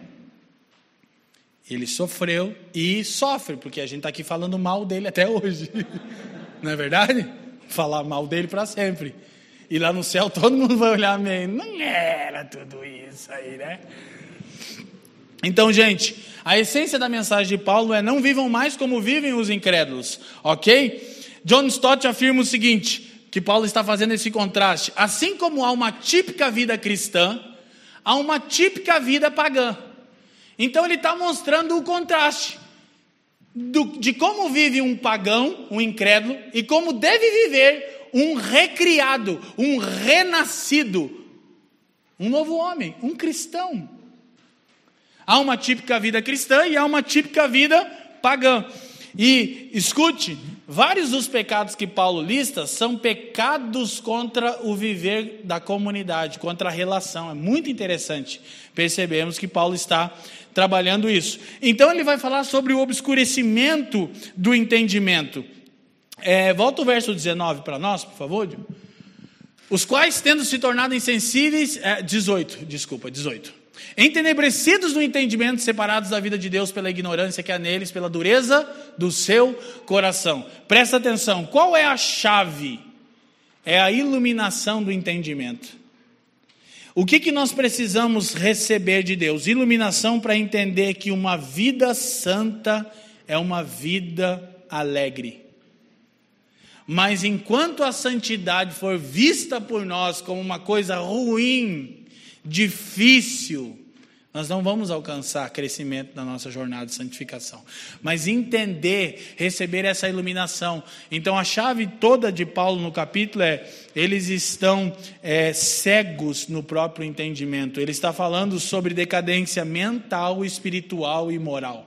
Ele sofreu e sofre, porque a gente está aqui falando mal dele até hoje. <laughs> Não é verdade? Falar mal dele para sempre. E lá no céu todo mundo vai olhar meio. Não era tudo isso aí, né? Então, gente, a essência da mensagem de Paulo é: não vivam mais como vivem os incrédulos, ok? John Stott afirma o seguinte: que Paulo está fazendo esse contraste. Assim como há uma típica vida cristã, há uma típica vida pagã. Então ele está mostrando o contraste do, de como vive um pagão, um incrédulo, e como deve viver um recriado, um renascido, um novo homem, um cristão. Há uma típica vida cristã e há uma típica vida pagã. E escute, vários dos pecados que Paulo lista são pecados contra o viver da comunidade, contra a relação. É muito interessante. Percebemos que Paulo está trabalhando isso. Então ele vai falar sobre o obscurecimento do entendimento. É, volta o verso 19 para nós, por favor. Os quais, tendo se tornado insensíveis, é, 18, desculpa, 18. Entenebrecidos no entendimento, separados da vida de Deus pela ignorância que há neles, pela dureza do seu coração. Presta atenção, qual é a chave? É a iluminação do entendimento. O que, que nós precisamos receber de Deus? Iluminação para entender que uma vida santa é uma vida alegre. Mas enquanto a santidade for vista por nós como uma coisa ruim, difícil, nós não vamos alcançar crescimento na nossa jornada de santificação. Mas entender, receber essa iluminação. Então a chave toda de Paulo no capítulo é: eles estão é, cegos no próprio entendimento. Ele está falando sobre decadência mental, espiritual e moral.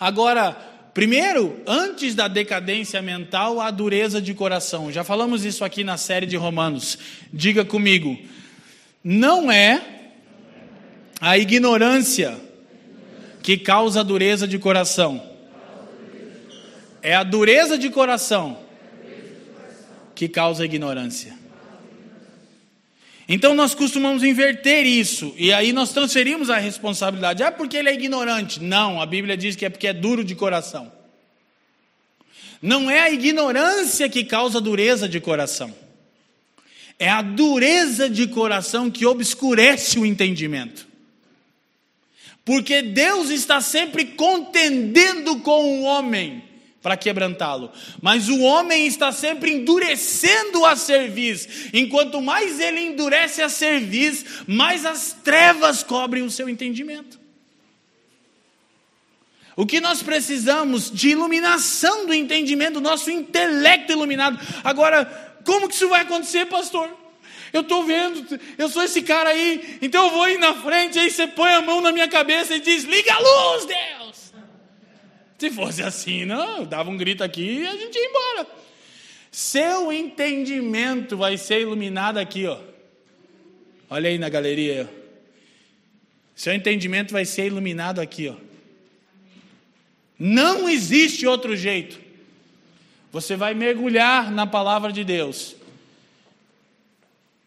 Agora, primeiro, antes da decadência mental, a dureza de coração. Já falamos isso aqui na série de Romanos. Diga comigo. Não é a ignorância que causa dureza de coração. É a dureza de coração que causa ignorância. Então nós costumamos inverter isso, e aí nós transferimos a responsabilidade. Ah, porque ele é ignorante. Não, a Bíblia diz que é porque é duro de coração. Não é a ignorância que causa dureza de coração. É a dureza de coração que obscurece o entendimento. Porque Deus está sempre contendendo com o homem para quebrantá-lo. Mas o homem está sempre endurecendo a cerviz. Enquanto mais ele endurece a cerviz, mais as trevas cobrem o seu entendimento. O que nós precisamos de iluminação do entendimento, nosso intelecto iluminado. Agora, como que isso vai acontecer, pastor? Eu estou vendo, eu sou esse cara aí, então eu vou ir na frente, aí você põe a mão na minha cabeça e diz: liga a luz, Deus. Se fosse assim, não, eu dava um grito aqui e a gente ia embora. Seu entendimento vai ser iluminado aqui, ó. Olha aí na galeria. Seu entendimento vai ser iluminado aqui, ó. Não existe outro jeito. Você vai mergulhar na palavra de Deus.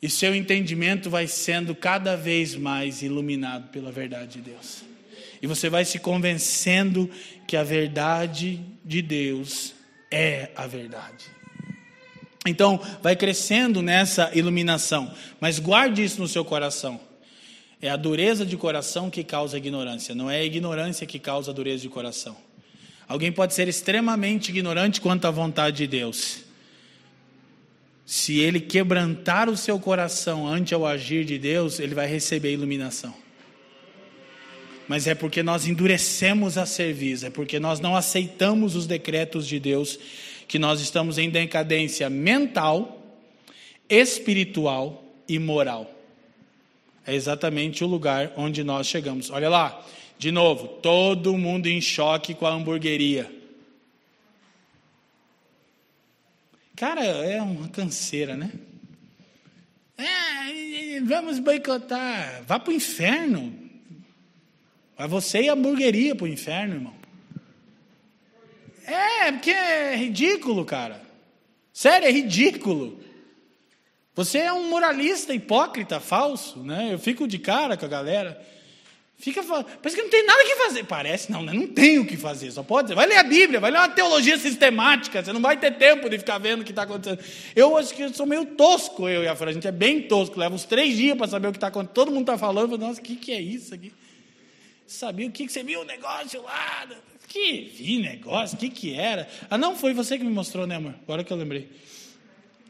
E seu entendimento vai sendo cada vez mais iluminado pela verdade de Deus. E você vai se convencendo que a verdade de Deus é a verdade. Então, vai crescendo nessa iluminação, mas guarde isso no seu coração. É a dureza de coração que causa ignorância, não é a ignorância que causa a dureza de coração. Alguém pode ser extremamente ignorante quanto à vontade de Deus. Se ele quebrantar o seu coração ante o agir de Deus, ele vai receber iluminação. Mas é porque nós endurecemos a serviço, é porque nós não aceitamos os decretos de Deus, que nós estamos em decadência mental, espiritual e moral. É exatamente o lugar onde nós chegamos. Olha lá, de novo, todo mundo em choque com a hamburgueria. Cara, é uma canseira, né? É, vamos boicotar. Vá para o inferno. Vai você e a hamburgueria para o inferno, irmão. É, porque é ridículo, cara. Sério, é ridículo. Você é um moralista hipócrita, falso, né? Eu fico de cara com a galera. Fica parece que não tem nada que fazer. Parece, não, né? não tem o que fazer, só pode. Vai ler a Bíblia, vai ler uma teologia sistemática, você não vai ter tempo de ficar vendo o que está acontecendo. Eu acho que eu sou meio tosco, eu e a Fran, a gente é bem tosco, leva uns três dias para saber o que está acontecendo. Todo mundo está falando, falo, nossa, o que, que é isso aqui? Sabia o que, que você viu o negócio lá? Que vi negócio, o que, que era? Ah, não, foi você que me mostrou, né, amor? Agora que eu lembrei.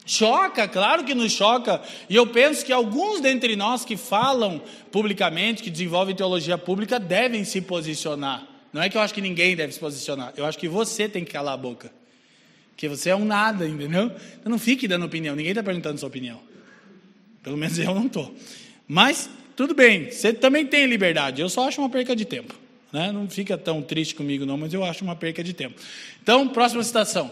Choca, claro que nos choca. E eu penso que alguns dentre nós que falam publicamente, que desenvolvem teologia pública, devem se posicionar. Não é que eu acho que ninguém deve se posicionar. Eu acho que você tem que calar a boca. Porque você é um nada, entendeu? Então não fique dando opinião. Ninguém está perguntando sua opinião. Pelo menos eu não estou. Mas, tudo bem. Você também tem liberdade. Eu só acho uma perca de tempo. Né? Não fica tão triste comigo, não, mas eu acho uma perca de tempo. Então, próxima citação.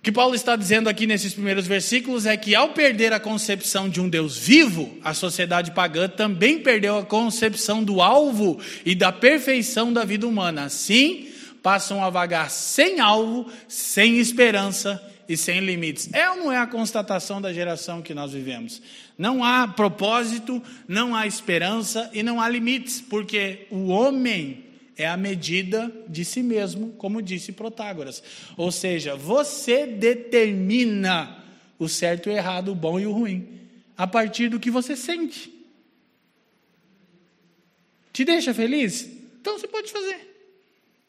O que Paulo está dizendo aqui nesses primeiros versículos é que, ao perder a concepção de um Deus vivo, a sociedade pagã também perdeu a concepção do alvo e da perfeição da vida humana. Assim, passam a vagar sem alvo, sem esperança e sem limites. É ou não é a constatação da geração que nós vivemos? Não há propósito, não há esperança e não há limites, porque o homem é a medida de si mesmo, como disse Protágoras. Ou seja, você determina o certo e o errado, o bom e o ruim, a partir do que você sente. Te deixa feliz? Então você pode fazer.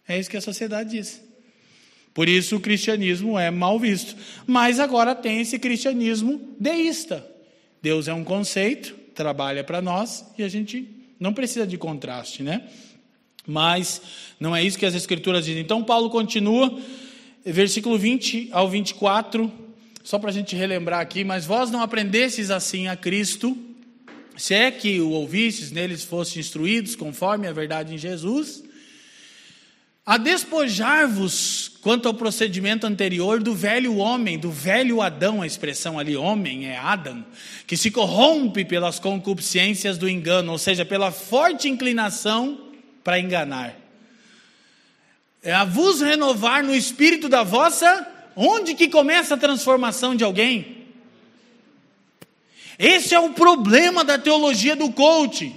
É isso que a sociedade diz. Por isso o cristianismo é mal visto. Mas agora tem esse cristianismo deísta. Deus é um conceito, trabalha para nós e a gente não precisa de contraste, né? Mas não é isso que as Escrituras dizem. Então, Paulo continua, versículo 20 ao 24, só para a gente relembrar aqui: Mas vós não aprendestes assim a Cristo, se é que o ouvistes, neles foste instruídos, conforme a verdade em Jesus, a despojar-vos quanto ao procedimento anterior do velho homem, do velho Adão, a expressão ali, homem, é Adam, que se corrompe pelas concupiscências do engano, ou seja, pela forte inclinação para enganar. É a vos renovar no espírito da vossa. Onde que começa a transformação de alguém? Esse é o problema da teologia do coach.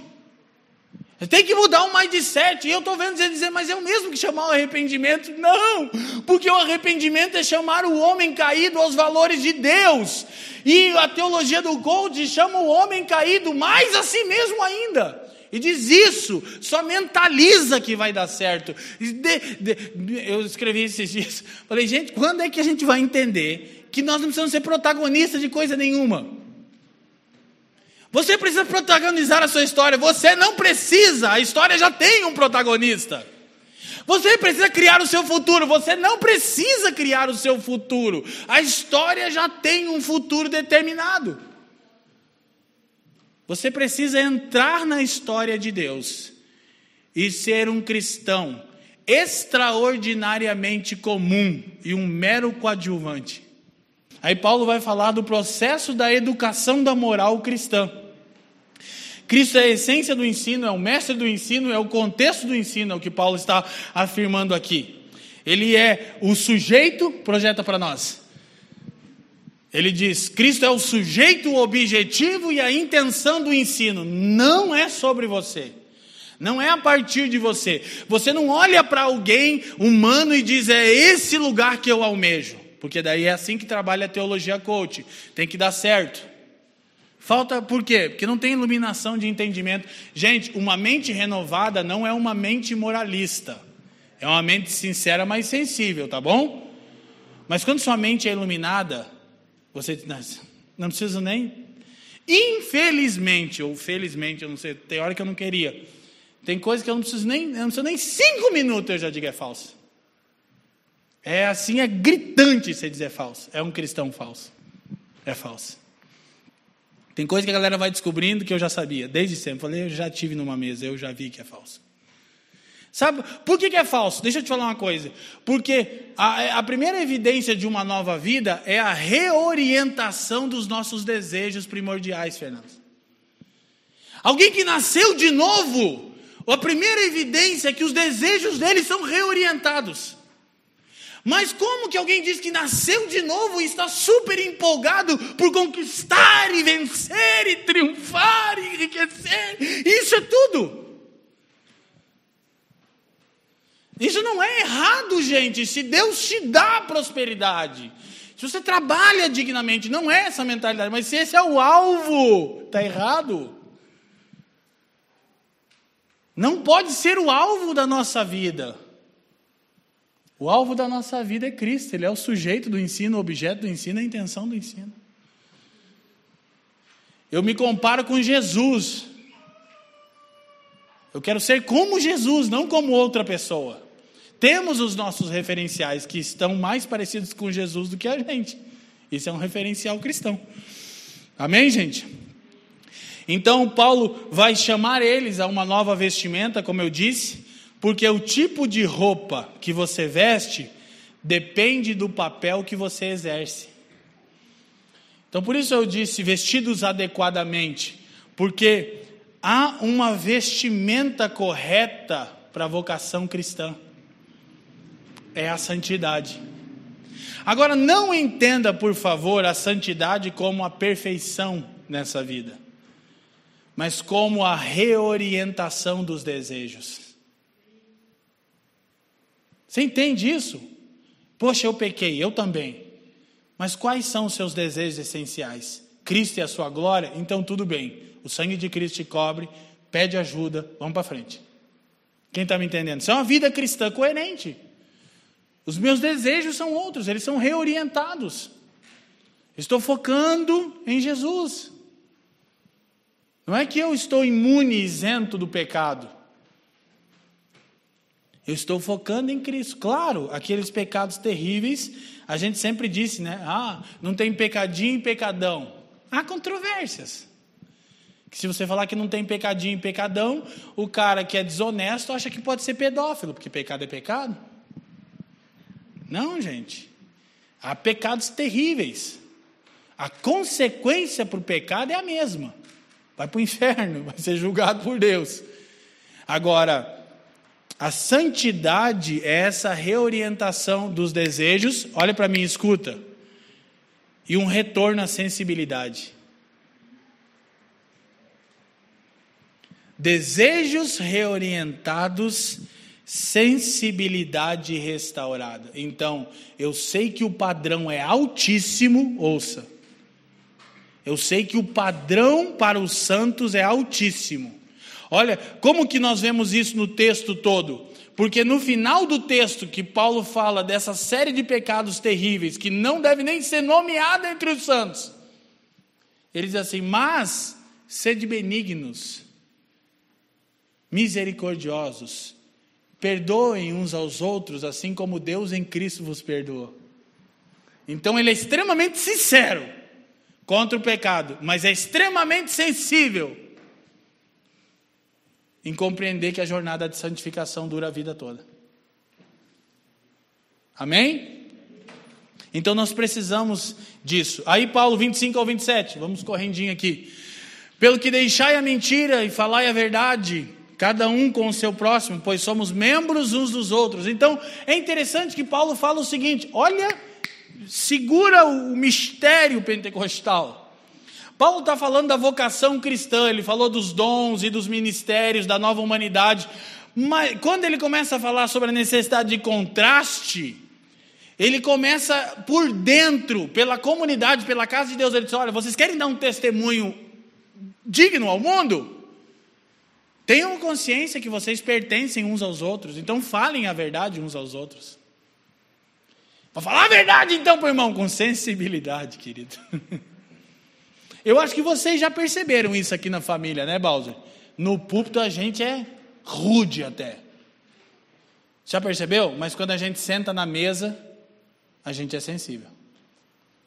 Tem que mudar o mindset. E eu estou vendo você dizer, mas é o mesmo que chamar o arrependimento? Não, porque o arrependimento é chamar o homem caído aos valores de Deus. E a teologia do coach chama o homem caído mais a si mesmo ainda. E diz isso, só mentaliza que vai dar certo. Eu escrevi esses dias, falei, gente, quando é que a gente vai entender que nós não precisamos ser protagonistas de coisa nenhuma? Você precisa protagonizar a sua história, você não precisa, a história já tem um protagonista. Você precisa criar o seu futuro, você não precisa criar o seu futuro, a história já tem um futuro determinado. Você precisa entrar na história de Deus e ser um cristão extraordinariamente comum e um mero coadjuvante. Aí Paulo vai falar do processo da educação da moral cristã. Cristo é a essência do ensino, é o mestre do ensino, é o contexto do ensino, é o que Paulo está afirmando aqui. Ele é o sujeito, projeta para nós. Ele diz: Cristo é o sujeito, o objetivo e a intenção do ensino. Não é sobre você. Não é a partir de você. Você não olha para alguém humano e diz: é esse lugar que eu almejo. Porque daí é assim que trabalha a teologia coach. Tem que dar certo. Falta por quê? Porque não tem iluminação de entendimento. Gente, uma mente renovada não é uma mente moralista. É uma mente sincera, mas sensível, tá bom? Mas quando sua mente é iluminada, você não precisa nem. Infelizmente, ou felizmente, eu não sei, tem hora que eu não queria. Tem coisa que eu não preciso nem, eu não preciso nem cinco minutos eu já digo é falso. É assim, é gritante você dizer falso. É um cristão falso. É falso. Tem coisa que a galera vai descobrindo que eu já sabia, desde sempre. Falei, eu já tive numa mesa, eu já vi que é falso. Sabe por que, que é falso? Deixa eu te falar uma coisa. Porque a, a, primeira evidência de uma nova vida é a reorientação dos nossos desejos primordiais, Fernando. Alguém que nasceu de novo, a primeira evidência é que os desejos dele são reorientados. Mas como que alguém diz que nasceu de novo e está super empolgado por conquistar e vencer e triunfar e enriquecer? Isso é tudo. Isso não é errado, gente. Se Deus te dá prosperidade, se você trabalha dignamente, não é essa mentalidade, mas se esse é o alvo, está errado. Não pode ser o alvo da nossa vida. O alvo da nossa vida é Cristo, Ele é o sujeito do ensino, o objeto do ensino, a intenção do ensino. Eu me comparo com Jesus. Eu quero ser como Jesus, não como outra pessoa. Temos os nossos referenciais que estão mais parecidos com Jesus do que a gente. Isso é um referencial cristão. Amém, gente? Então, Paulo vai chamar eles a uma nova vestimenta, como eu disse, porque o tipo de roupa que você veste depende do papel que você exerce. Então, por isso eu disse vestidos adequadamente, porque há uma vestimenta correta para a vocação cristã é a santidade. Agora, não entenda, por favor, a santidade como a perfeição nessa vida, mas como a reorientação dos desejos. Você entende isso? Poxa, eu pequei, eu também. Mas quais são os seus desejos essenciais? Cristo e a sua glória? Então tudo bem. O sangue de Cristo te cobre, pede ajuda, vamos para frente. Quem está me entendendo? Isso é uma vida cristã coerente. Os meus desejos são outros, eles são reorientados. Estou focando em Jesus. Não é que eu estou imune, isento do pecado. Eu estou focando em Cristo. Claro, aqueles pecados terríveis, a gente sempre disse, né? Ah, não tem pecadinho e pecadão. Há controvérsias. Que se você falar que não tem pecadinho e pecadão, o cara que é desonesto acha que pode ser pedófilo, porque pecado é pecado. Não, gente. Há pecados terríveis. A consequência para o pecado é a mesma. Vai para o inferno, <laughs> vai ser julgado por Deus. Agora, a santidade é essa reorientação dos desejos, olha para mim, escuta, e um retorno à sensibilidade. Desejos reorientados sensibilidade restaurada. Então, eu sei que o padrão é altíssimo, ouça. Eu sei que o padrão para os santos é altíssimo. Olha, como que nós vemos isso no texto todo? Porque no final do texto que Paulo fala dessa série de pecados terríveis que não deve nem ser nomeada entre os santos, ele diz assim: "Mas sede benignos, misericordiosos, Perdoem uns aos outros, assim como Deus em Cristo vos perdoou. Então ele é extremamente sincero contra o pecado, mas é extremamente sensível em compreender que a jornada de santificação dura a vida toda. Amém? Então nós precisamos disso. Aí Paulo 25 ao 27, vamos correndinho aqui. Pelo que deixai a mentira e falai a verdade, cada um com o seu próximo, pois somos membros uns dos outros. Então, é interessante que Paulo fala o seguinte: olha, segura o mistério pentecostal. Paulo está falando da vocação cristã, ele falou dos dons e dos ministérios da nova humanidade, mas quando ele começa a falar sobre a necessidade de contraste, ele começa por dentro, pela comunidade, pela casa de Deus. Ele diz: Olha, vocês querem dar um testemunho digno ao mundo? Tenham consciência que vocês pertencem uns aos outros, então falem a verdade uns aos outros. Para falar a verdade, então, para irmão, com sensibilidade, querido. <laughs> Eu acho que vocês já perceberam isso aqui na família, né, Bowser? No púlpito a gente é rude até. Já percebeu? Mas quando a gente senta na mesa, a gente é sensível.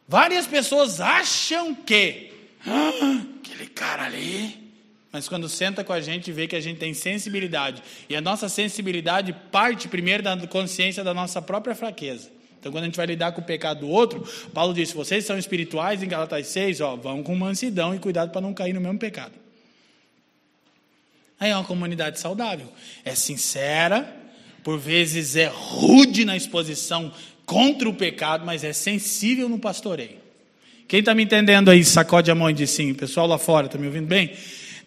Várias pessoas acham que ah, aquele cara ali mas quando senta com a gente, vê que a gente tem sensibilidade. E a nossa sensibilidade parte primeiro da consciência da nossa própria fraqueza. Então, quando a gente vai lidar com o pecado do outro, Paulo disse: vocês são espirituais em Galatas 6, ó, vão com mansidão e cuidado para não cair no mesmo pecado. Aí é uma comunidade saudável. É sincera, por vezes é rude na exposição contra o pecado, mas é sensível no pastoreio. Quem está me entendendo aí, sacode a mão e diz sim. Pessoal lá fora, está me ouvindo bem?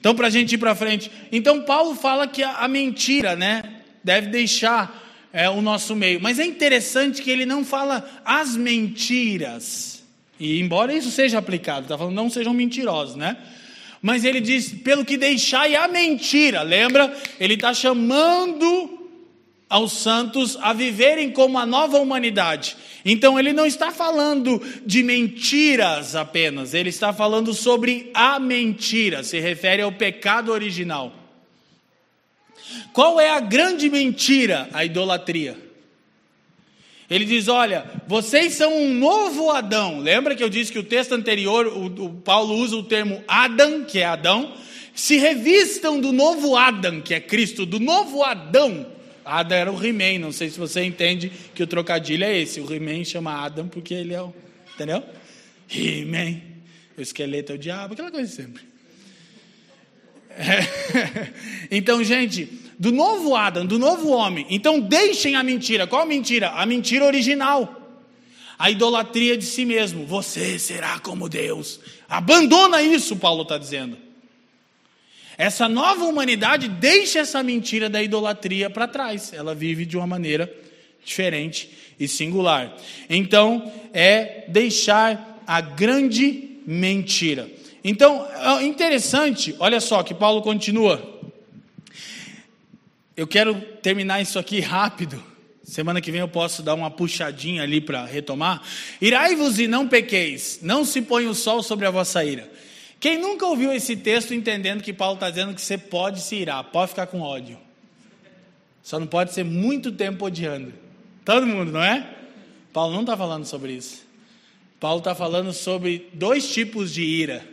Então, para a gente ir para frente. Então, Paulo fala que a, a mentira, né, deve deixar é, o nosso meio. Mas é interessante que ele não fala as mentiras. E embora isso seja aplicado, está falando não sejam mentirosos, né? Mas ele diz, pelo que deixai a mentira, lembra? Ele está chamando aos santos a viverem como a nova humanidade. Então ele não está falando de mentiras apenas, ele está falando sobre a mentira, se refere ao pecado original. Qual é a grande mentira? A idolatria. Ele diz: Olha, vocês são um novo Adão. Lembra que eu disse que o texto anterior, o, o Paulo usa o termo Adam, que é Adão. Se revistam do novo Adam, que é Cristo, do novo Adão Adam era o He-Man, não sei se você entende que o trocadilho é esse. O He-Man chama Adam porque ele é o. Entendeu? He-Man. O esqueleto é o diabo, aquela coisa sempre. É. <laughs> Então, gente, do novo Adam, do novo homem. Então, deixem a mentira. Qual a mentira? A mentira original. A idolatria de si mesmo. Você será como Deus. Abandona isso, Paulo está dizendo. Essa nova humanidade deixa essa mentira da idolatria para trás. Ela vive de uma maneira diferente e singular. Então, é deixar a grande mentira. Então, é interessante, olha só que Paulo continua. Eu quero terminar isso aqui rápido. Semana que vem eu posso dar uma puxadinha ali para retomar. Irai-vos e não pequeis, não se põe o sol sobre a vossa ira. Quem nunca ouviu esse texto entendendo que Paulo está dizendo que você pode se irar, pode ficar com ódio. Só não pode ser muito tempo odiando. Todo mundo, não é? Paulo não está falando sobre isso. Paulo está falando sobre dois tipos de ira.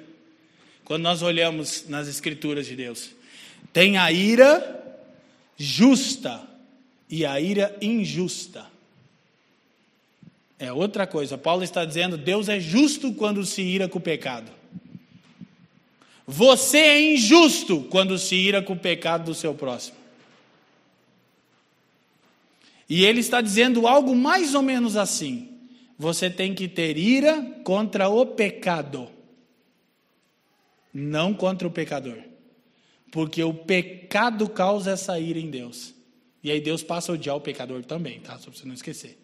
Quando nós olhamos nas Escrituras de Deus, tem a ira justa e a ira injusta. É outra coisa. Paulo está dizendo: Deus é justo quando se ira com o pecado. Você é injusto quando se ira com o pecado do seu próximo. E ele está dizendo algo mais ou menos assim: você tem que ter ira contra o pecado, não contra o pecador. Porque o pecado causa essa ira em Deus. E aí Deus passa a odiar o pecador também, tá? Só para você não esquecer.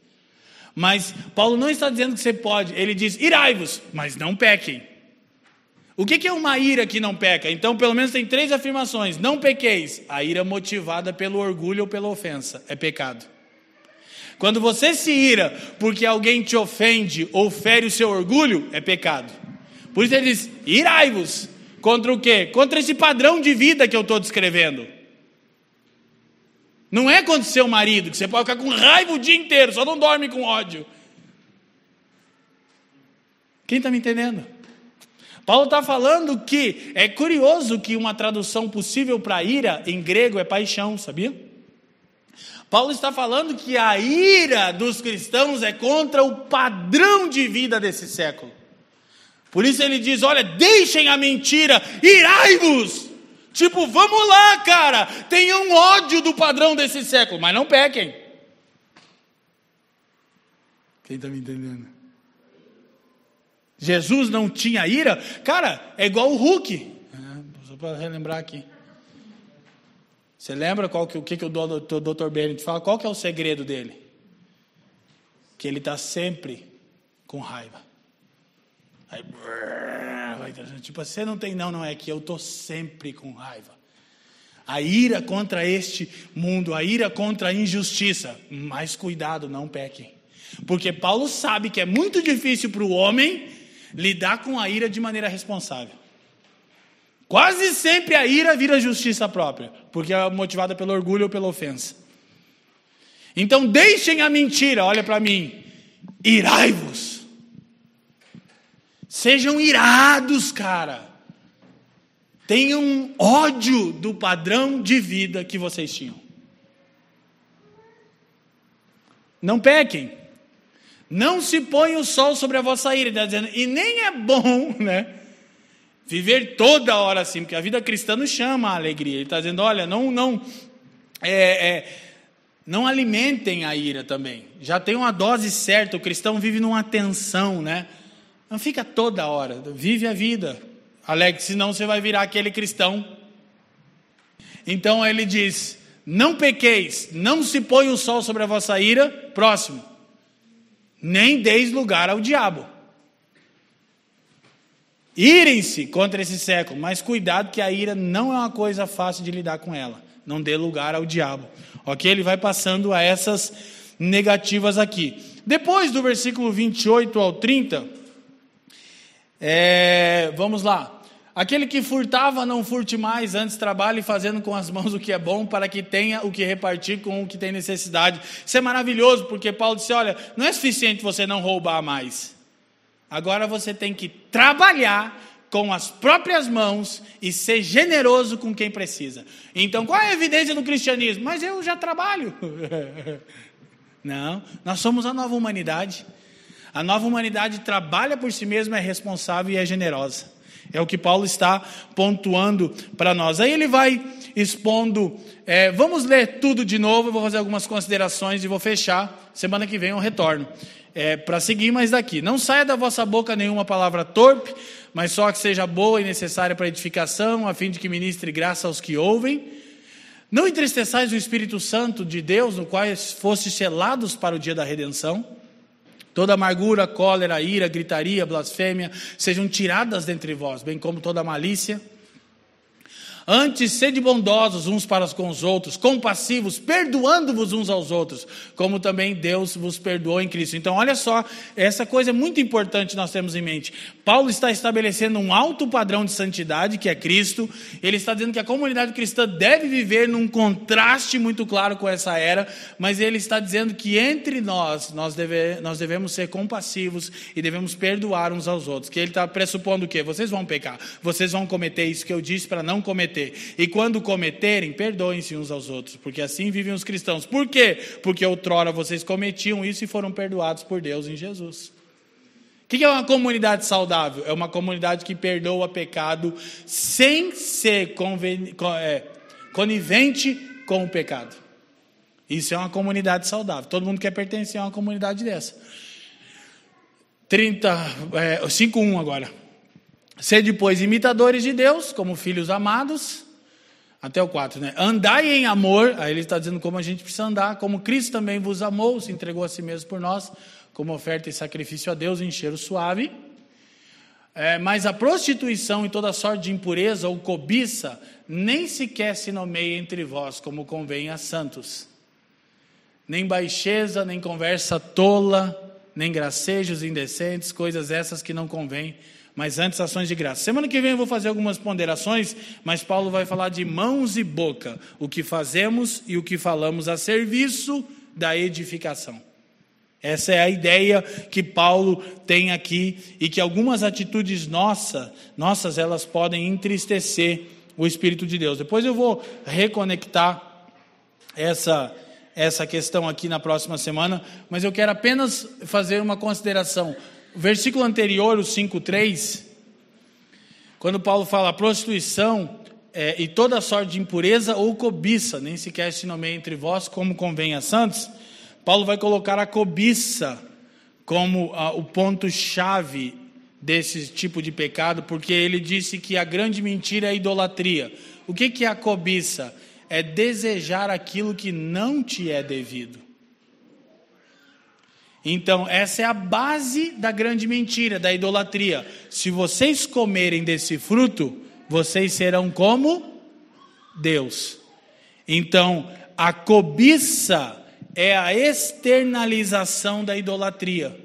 Mas Paulo não está dizendo que você pode, ele diz: irai-vos, mas não pequem. O que é uma ira que não peca? Então, pelo menos tem três afirmações. Não pequeis. A ira motivada pelo orgulho ou pela ofensa é pecado. Quando você se ira porque alguém te ofende ou fere o seu orgulho, é pecado. Por isso ele diz: irai-vos. Contra o quê? Contra esse padrão de vida que eu estou descrevendo. Não é contra o seu marido, que você pode ficar com raiva o dia inteiro, só não dorme com ódio. Quem está me entendendo? Paulo está falando que é curioso que uma tradução possível para ira em grego é paixão, sabia? Paulo está falando que a ira dos cristãos é contra o padrão de vida desse século. Por isso ele diz: olha, deixem a mentira, irai-vos. Tipo, vamos lá, cara, tenham ódio do padrão desse século, mas não pequem. Quem está me entendendo? Jesus não tinha ira? Cara, é igual o Hulk. É, só para relembrar aqui. Você lembra qual que, o que, que o Dr. Bennett fala? Qual que é o segredo dele? Que ele está sempre com raiva. Aí, brrr, tipo, você não tem, não, não é que eu estou sempre com raiva. A ira contra este mundo, a ira contra a injustiça. Mas cuidado, não pequem. Porque Paulo sabe que é muito difícil para o homem lidar com a ira de maneira responsável. Quase sempre a ira vira justiça própria, porque é motivada pelo orgulho ou pela ofensa. Então deixem a mentira, olha para mim. Irai-vos. Sejam irados, cara. Tenham ódio do padrão de vida que vocês tinham. Não pequem. Não se põe o sol sobre a vossa ira. Está dizendo, e nem é bom, <laughs> né? Viver toda hora assim, porque a vida cristã nos chama a alegria. Ele está dizendo: olha, não, não, é, é, não alimentem a ira também. Já tem uma dose certa. O cristão vive numa tensão, né? Não fica toda hora. Vive a vida. Alegre, senão você vai virar aquele cristão. Então ele diz: Não pequeis, não se põe o sol sobre a vossa ira. Próximo. Nem deis lugar ao diabo. Irem-se contra esse século, mas cuidado que a ira não é uma coisa fácil de lidar com ela. Não dê lugar ao diabo. Ok? Ele vai passando a essas negativas aqui. Depois do versículo 28 ao 30, é, vamos lá. Aquele que furtava, não furte mais, antes trabalhe fazendo com as mãos o que é bom, para que tenha o que repartir com o que tem necessidade. Isso é maravilhoso, porque Paulo disse: olha, não é suficiente você não roubar mais. Agora você tem que trabalhar com as próprias mãos e ser generoso com quem precisa. Então, qual é a evidência do cristianismo? Mas eu já trabalho. <laughs> Não, nós somos a nova humanidade. A nova humanidade trabalha por si mesma, é responsável e é generosa. É o que Paulo está pontuando para nós. Aí ele vai expondo. É, vamos ler tudo de novo. Eu vou fazer algumas considerações e vou fechar. Semana que vem eu retorno é, para seguir mais daqui. Não saia da vossa boca nenhuma palavra torpe, mas só que seja boa e necessária para edificação, a fim de que ministre graça aos que ouvem. Não entristeçais o Espírito Santo de Deus, no qual fostes selados para o dia da redenção. Toda amargura, cólera, ira, gritaria, blasfêmia sejam tiradas dentre vós, bem como toda malícia. Antes, sede bondosos uns para com os outros, compassivos, perdoando-vos uns aos outros, como também Deus vos perdoou em Cristo. Então, olha só, essa coisa é muito importante nós temos em mente. Paulo está estabelecendo um alto padrão de santidade, que é Cristo. Ele está dizendo que a comunidade cristã deve viver num contraste muito claro com essa era, mas ele está dizendo que entre nós, nós, deve, nós devemos ser compassivos e devemos perdoar uns aos outros. Que ele está pressupondo o quê? Vocês vão pecar, vocês vão cometer isso que eu disse para não cometer cometer. E quando cometerem, perdoem-se uns aos outros, porque assim vivem os cristãos. Por quê? Porque outrora vocês cometiam isso e foram perdoados por Deus em Jesus. O que é uma comunidade saudável? É uma comunidade que perdoa pecado sem ser é, conivente com o pecado. Isso é uma comunidade saudável. Todo mundo quer pertencer a uma comunidade dessa. 30, é, 5.1 agora. Sede, pois, imitadores de Deus, como filhos amados. Até o 4, né? Andai em amor, aí ele está dizendo como a gente precisa andar, como Cristo também vos amou, se entregou a si mesmo por nós, como oferta e sacrifício a Deus em cheiro suave. É, mas a prostituição e toda sorte de impureza ou cobiça nem sequer se nomeia entre vós, como convém a santos. Nem baixeza, nem conversa tola, nem gracejos indecentes, coisas essas que não convêm mas antes ações de graça. Semana que vem eu vou fazer algumas ponderações, mas Paulo vai falar de mãos e boca, o que fazemos e o que falamos a serviço da edificação. Essa é a ideia que Paulo tem aqui e que algumas atitudes nossa, nossas elas podem entristecer o Espírito de Deus. Depois eu vou reconectar essa essa questão aqui na próxima semana, mas eu quero apenas fazer uma consideração. O versículo anterior, o 5,3, quando Paulo fala prostituição, é, e toda sorte de impureza ou cobiça, nem sequer se nomeia entre vós como convém a santos, Paulo vai colocar a cobiça como o ponto-chave desse tipo de pecado, porque ele disse que a grande mentira é a idolatria. O que, que é a cobiça? É desejar aquilo que não te é devido. Então, essa é a base da grande mentira, da idolatria. Se vocês comerem desse fruto, vocês serão como Deus. Então, a cobiça é a externalização da idolatria.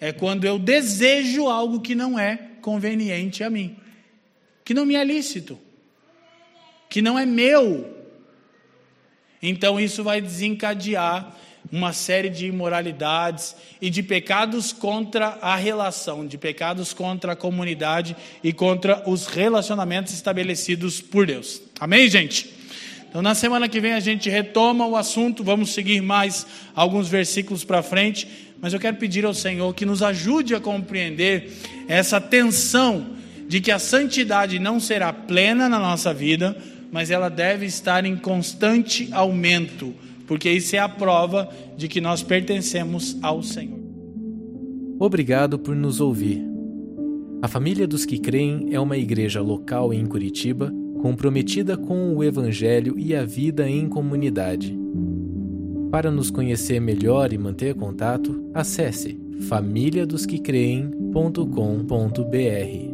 É quando eu desejo algo que não é conveniente a mim, que não me é lícito, que não é meu. Então isso vai desencadear uma série de imoralidades e de pecados contra a relação, de pecados contra a comunidade e contra os relacionamentos estabelecidos por Deus. Amém, gente? Então, na semana que vem a gente retoma o assunto, vamos seguir mais alguns versículos para frente, mas eu quero pedir ao Senhor que nos ajude a compreender essa tensão de que a santidade não será plena na nossa vida, mas ela deve estar em constante aumento, porque isso é a prova de que nós pertencemos ao Senhor. Obrigado por nos ouvir. A Família dos que Creem é uma igreja local em Curitiba comprometida com o Evangelho e a vida em comunidade. Para nos conhecer melhor e manter contato, acesse famíliadosquecreem.com.br.